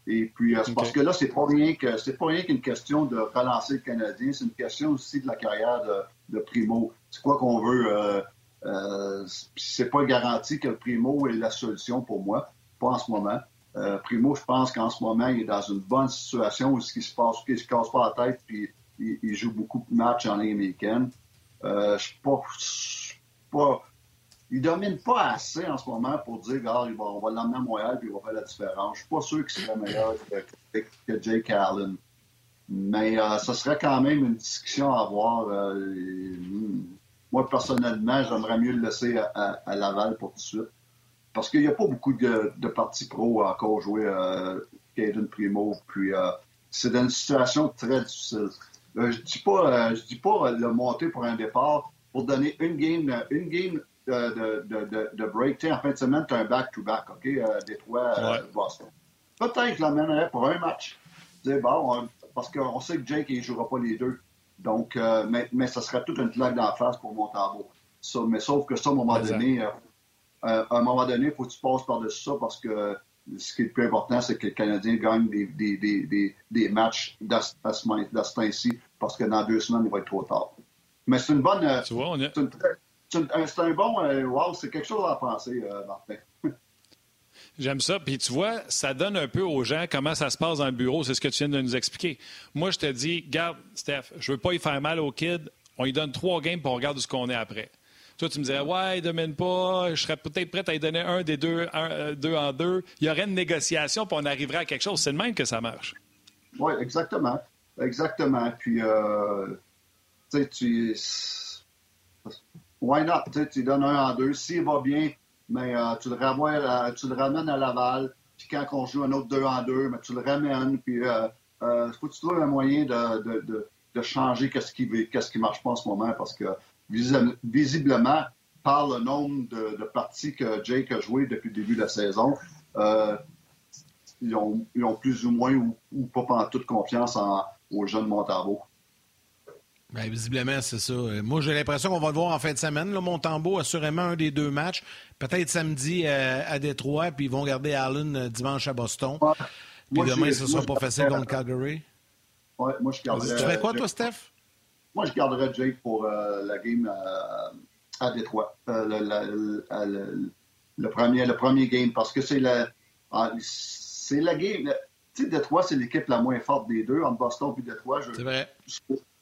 Et puis, euh, parce que là, c'est pas rien que c'est pas rien qu'une question de relancer le Canadien, c'est une question aussi de la carrière de, Primo. C'est quoi qu'on veut. Euh, euh, c'est pas garanti que Primo est la solution pour moi, pas en ce moment. Euh, Primo, je pense qu'en ce moment, il est dans une bonne situation où ce qui se passe, qu'il se casse pas la tête, puis il, joue beaucoup de matchs en Ligue américaine. Euh, je suis pas, pas il domine pas assez en ce moment pour dire ah, on va l'emmener à Montréal puis il va faire la différence. Je suis pas sûr qu'il serait meilleur que, que, Jake Allen. Mais euh, ce serait quand même une discussion à avoir. Euh, moi, personnellement, j'aimerais mieux le laisser à, Laval pour tout de suite. Parce qu'il n'y a pas beaucoup de, de parties pro à encore jouer euh, Caden Primo. Puis euh, c'est dans une situation très difficile. je dis pas, je dis pas le monter pour un départ pour donner une game, une game de, de, de, de break. en fin de semaine, tu as un back-to-back, OK? Euh, Détroit, euh, Boston. Peut-être que je l'amènerais pour un match. bon, parce qu'on sait que Jake, ne jouera pas les deux. Donc, euh, mais, mais ça serait toute une claque d'en face pour Montembeau. Ça, mais sauf que ça, à un moment donné, euh, à un moment donné, il faut que tu passes par-dessus ça parce que ce qui est le plus important, c'est que le Canadien gagne des, des, des, des, matchs à ce temps-ci parce que dans deux semaines, il va être trop tard. Mais c'est une bonne. Tu vois, on est c'est un bon. Euh, wow, c'est quelque chose à penser, euh, Martin. J'aime ça. Puis tu vois, ça donne un peu aux gens comment ça se passe dans le bureau. C'est ce que tu viens de nous expliquer. Moi, je te dis, garde, Steph, je veux pas y faire mal au kid. On lui donne trois games pour regarder ce qu'on est après. Toi, tu me dirais, ouais, il domine pas. Je serais peut-être prêt à lui donner un des deux, euh, deux en deux. Il y aurait une négociation, puis on arriverait à quelque chose. C'est le même que ça marche. Oui, exactement. Exactement. Puis, tu sais, tu why not? Tu donnes un en deux. S'il va bien, mais euh, tu, le ramènes, euh, tu le ramènes à Laval. Puis quand on joue un autre deux en deux, mais tu le ramènes. Puis il euh, faut que tu trouves un moyen de, de, de, changer qu'est-ce qui qui marche pas en ce moment? Parce que visiblement, par le nombre de, parties que Jake a joué depuis le début de la saison, ils ont, ils, ont, plus ou moins ou, pas pas toute confiance en, aux jeunes Montarbo. Bien, visiblement, c'est ça. Euh, moi, j'ai l'impression qu'on va le voir en fin de semaine. Là, Montembeau, assurément un des deux matchs. Peut-être samedi euh, à Détroit, puis ils vont garder Allen euh, dimanche à Boston. Puis demain, ce ne sera pas facile contre Calgary. Ouais, moi, je garderais. Tu fais quoi, toi, Steph? Moi, je garderais Jake pour la game à Détroit. Le, le, premier, le premier game, parce que c'est la, ah, c'est la game. Tu sais, Détroit, c'est l'équipe la moins forte des deux, entre Boston et Détroit. C'est vrai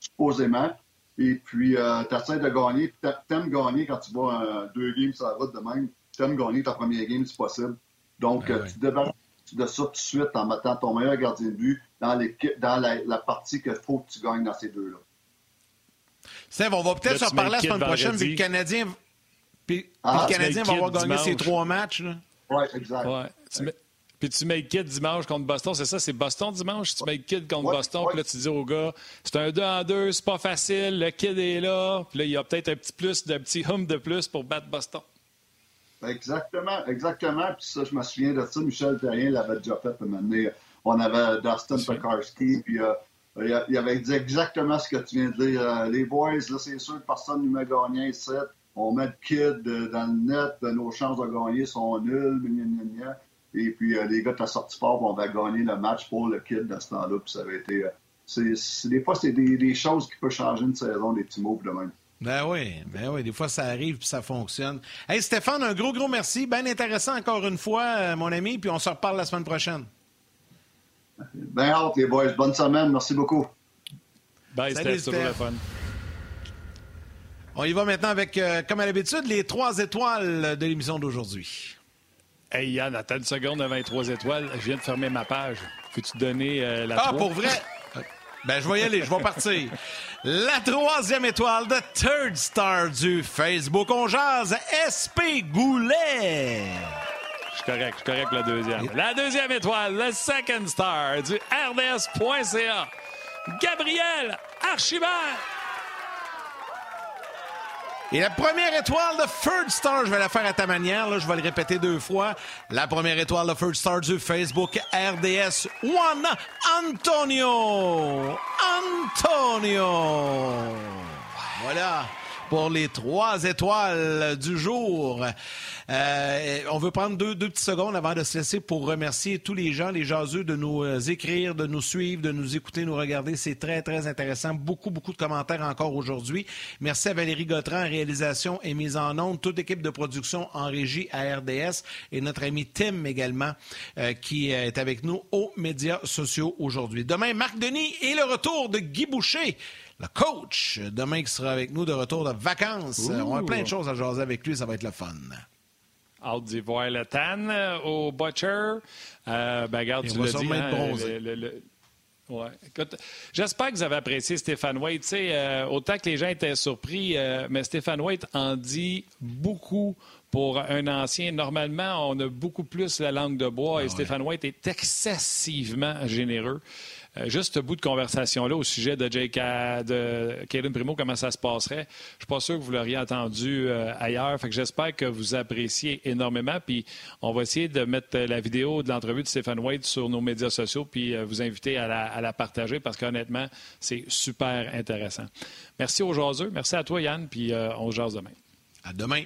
supposément. Et puis, euh, tu essaies de gagner. Tu aimes gagner quand tu vas euh, deux games sur la route de même. Tu aimes gagner ta première game si possible. Donc, ah euh, tu débarrasses de ça tout de suite en mettant ton meilleur gardien de but dans, dans la, partie qu'il faut que tu gagnes dans ces deux-là. Steve, on va peut-être se reparler la semaine prochaine, vu le Canadien, puis, ah, le Canadien va avoir gagné ses trois matchs. Oui, exact. Ouais. Puis tu mets le kid dimanche contre Boston, c'est ça? C'est Boston dimanche? Tu mets le kid contre Boston, puis là, tu dis au gars, c'est un 2 en 2, c'est pas facile, le kid est là. Puis là, il y a peut-être un petit plus, un petit hum de plus pour battre Boston. Exactement, exactement. Puis ça, je me souviens de ça. Michel Terrien l'avait déjà fait à On avait Dustin Pekarski, puis euh, il avait dit exactement ce que tu viens de dire. Euh, les boys, là, c'est sûr que personne ne met gagné ici. On met le kid dans le net, nos chances de gagner sont nulles. Et puis, euh, les gars de la sortie fort vont gagner le match pour le kid dans ce temps-là. Puis, ça avait été. Euh, des fois, c'est des, choses qui peuvent changer une saison, des petits mots de même. Ben oui, ben oui, des fois ça arrive puis ça fonctionne. Hey Stéphane, un gros, gros merci. Bien intéressant encore une fois, euh, mon ami, puis on se reparle la semaine prochaine. Ben hâte, les boys. Bonne semaine. Merci beaucoup. Bye, Salut, Steph. Le fun. On y va maintenant avec, comme à l'habitude, les trois étoiles de l'émission d'aujourd'hui. Hey Yann, attends une seconde à 23 étoiles. Je viens de fermer ma page. Peux-tu donner euh, la Ah, pour vrai? Ben, je vais y aller, je vais partir. La troisième étoile de Third Star du Facebook. On jase SP Goulet. Je suis correct, je suis correct la deuxième. La deuxième étoile, le Second Star du RDS.ca. Gabriel Archibald. Et la première étoile de Third Star, je vais la faire à ta manière, là, je vais le répéter deux fois. La première étoile de Third Star du Facebook RDS One, Antonio. Antonio. Voilà. pour les trois étoiles du jour. Euh, on veut prendre deux, deux petites secondes avant de se laisser pour remercier tous les gens, les jaseux, de nous euh, écrire, de nous suivre, de nous écouter, nous regarder. C'est très, très intéressant. Beaucoup, beaucoup de commentaires encore aujourd'hui. Merci à Valérie Gautran, réalisation et mise en onde, toute équipe de production en régie à RDS et notre ami Tim également, euh, qui est avec nous aux médias sociaux aujourd'hui. Demain, Marc Denis et le retour de Guy Boucher le coach, demain qui sera avec nous de retour de vacances. On a plein de choses à jaser avec lui, ça va être le fun. Hâte d'y voir le tan euh, au Butcher. Euh, ben, regarde, tu l'as dit. Hein, le, le, Ouais. Écoute, j'espère que vous avez apprécié Stéphane Waite. Euh, autant que les gens étaient surpris, euh, mais Stéphane Waite en dit beaucoup pour un ancien. Normalement, on a beaucoup plus la langue de bois et ah Stéphane White est excessivement généreux. Euh, juste ce bout de conversation-là au sujet de Jake, de Primo, comment ça se passerait, je suis pas sûr que vous l'auriez entendu euh, ailleurs. Fait j'espère que vous appréciez énormément. Puis on va essayer de mettre la vidéo de l'entrevue de Stéphane White sur nos médias sociaux, puis euh, vous inviter à la, à la partager parce qu'honnêtement, c'est super intéressant. Merci aux jaseux. Merci à toi, Yann, puis on se jase demain. À demain.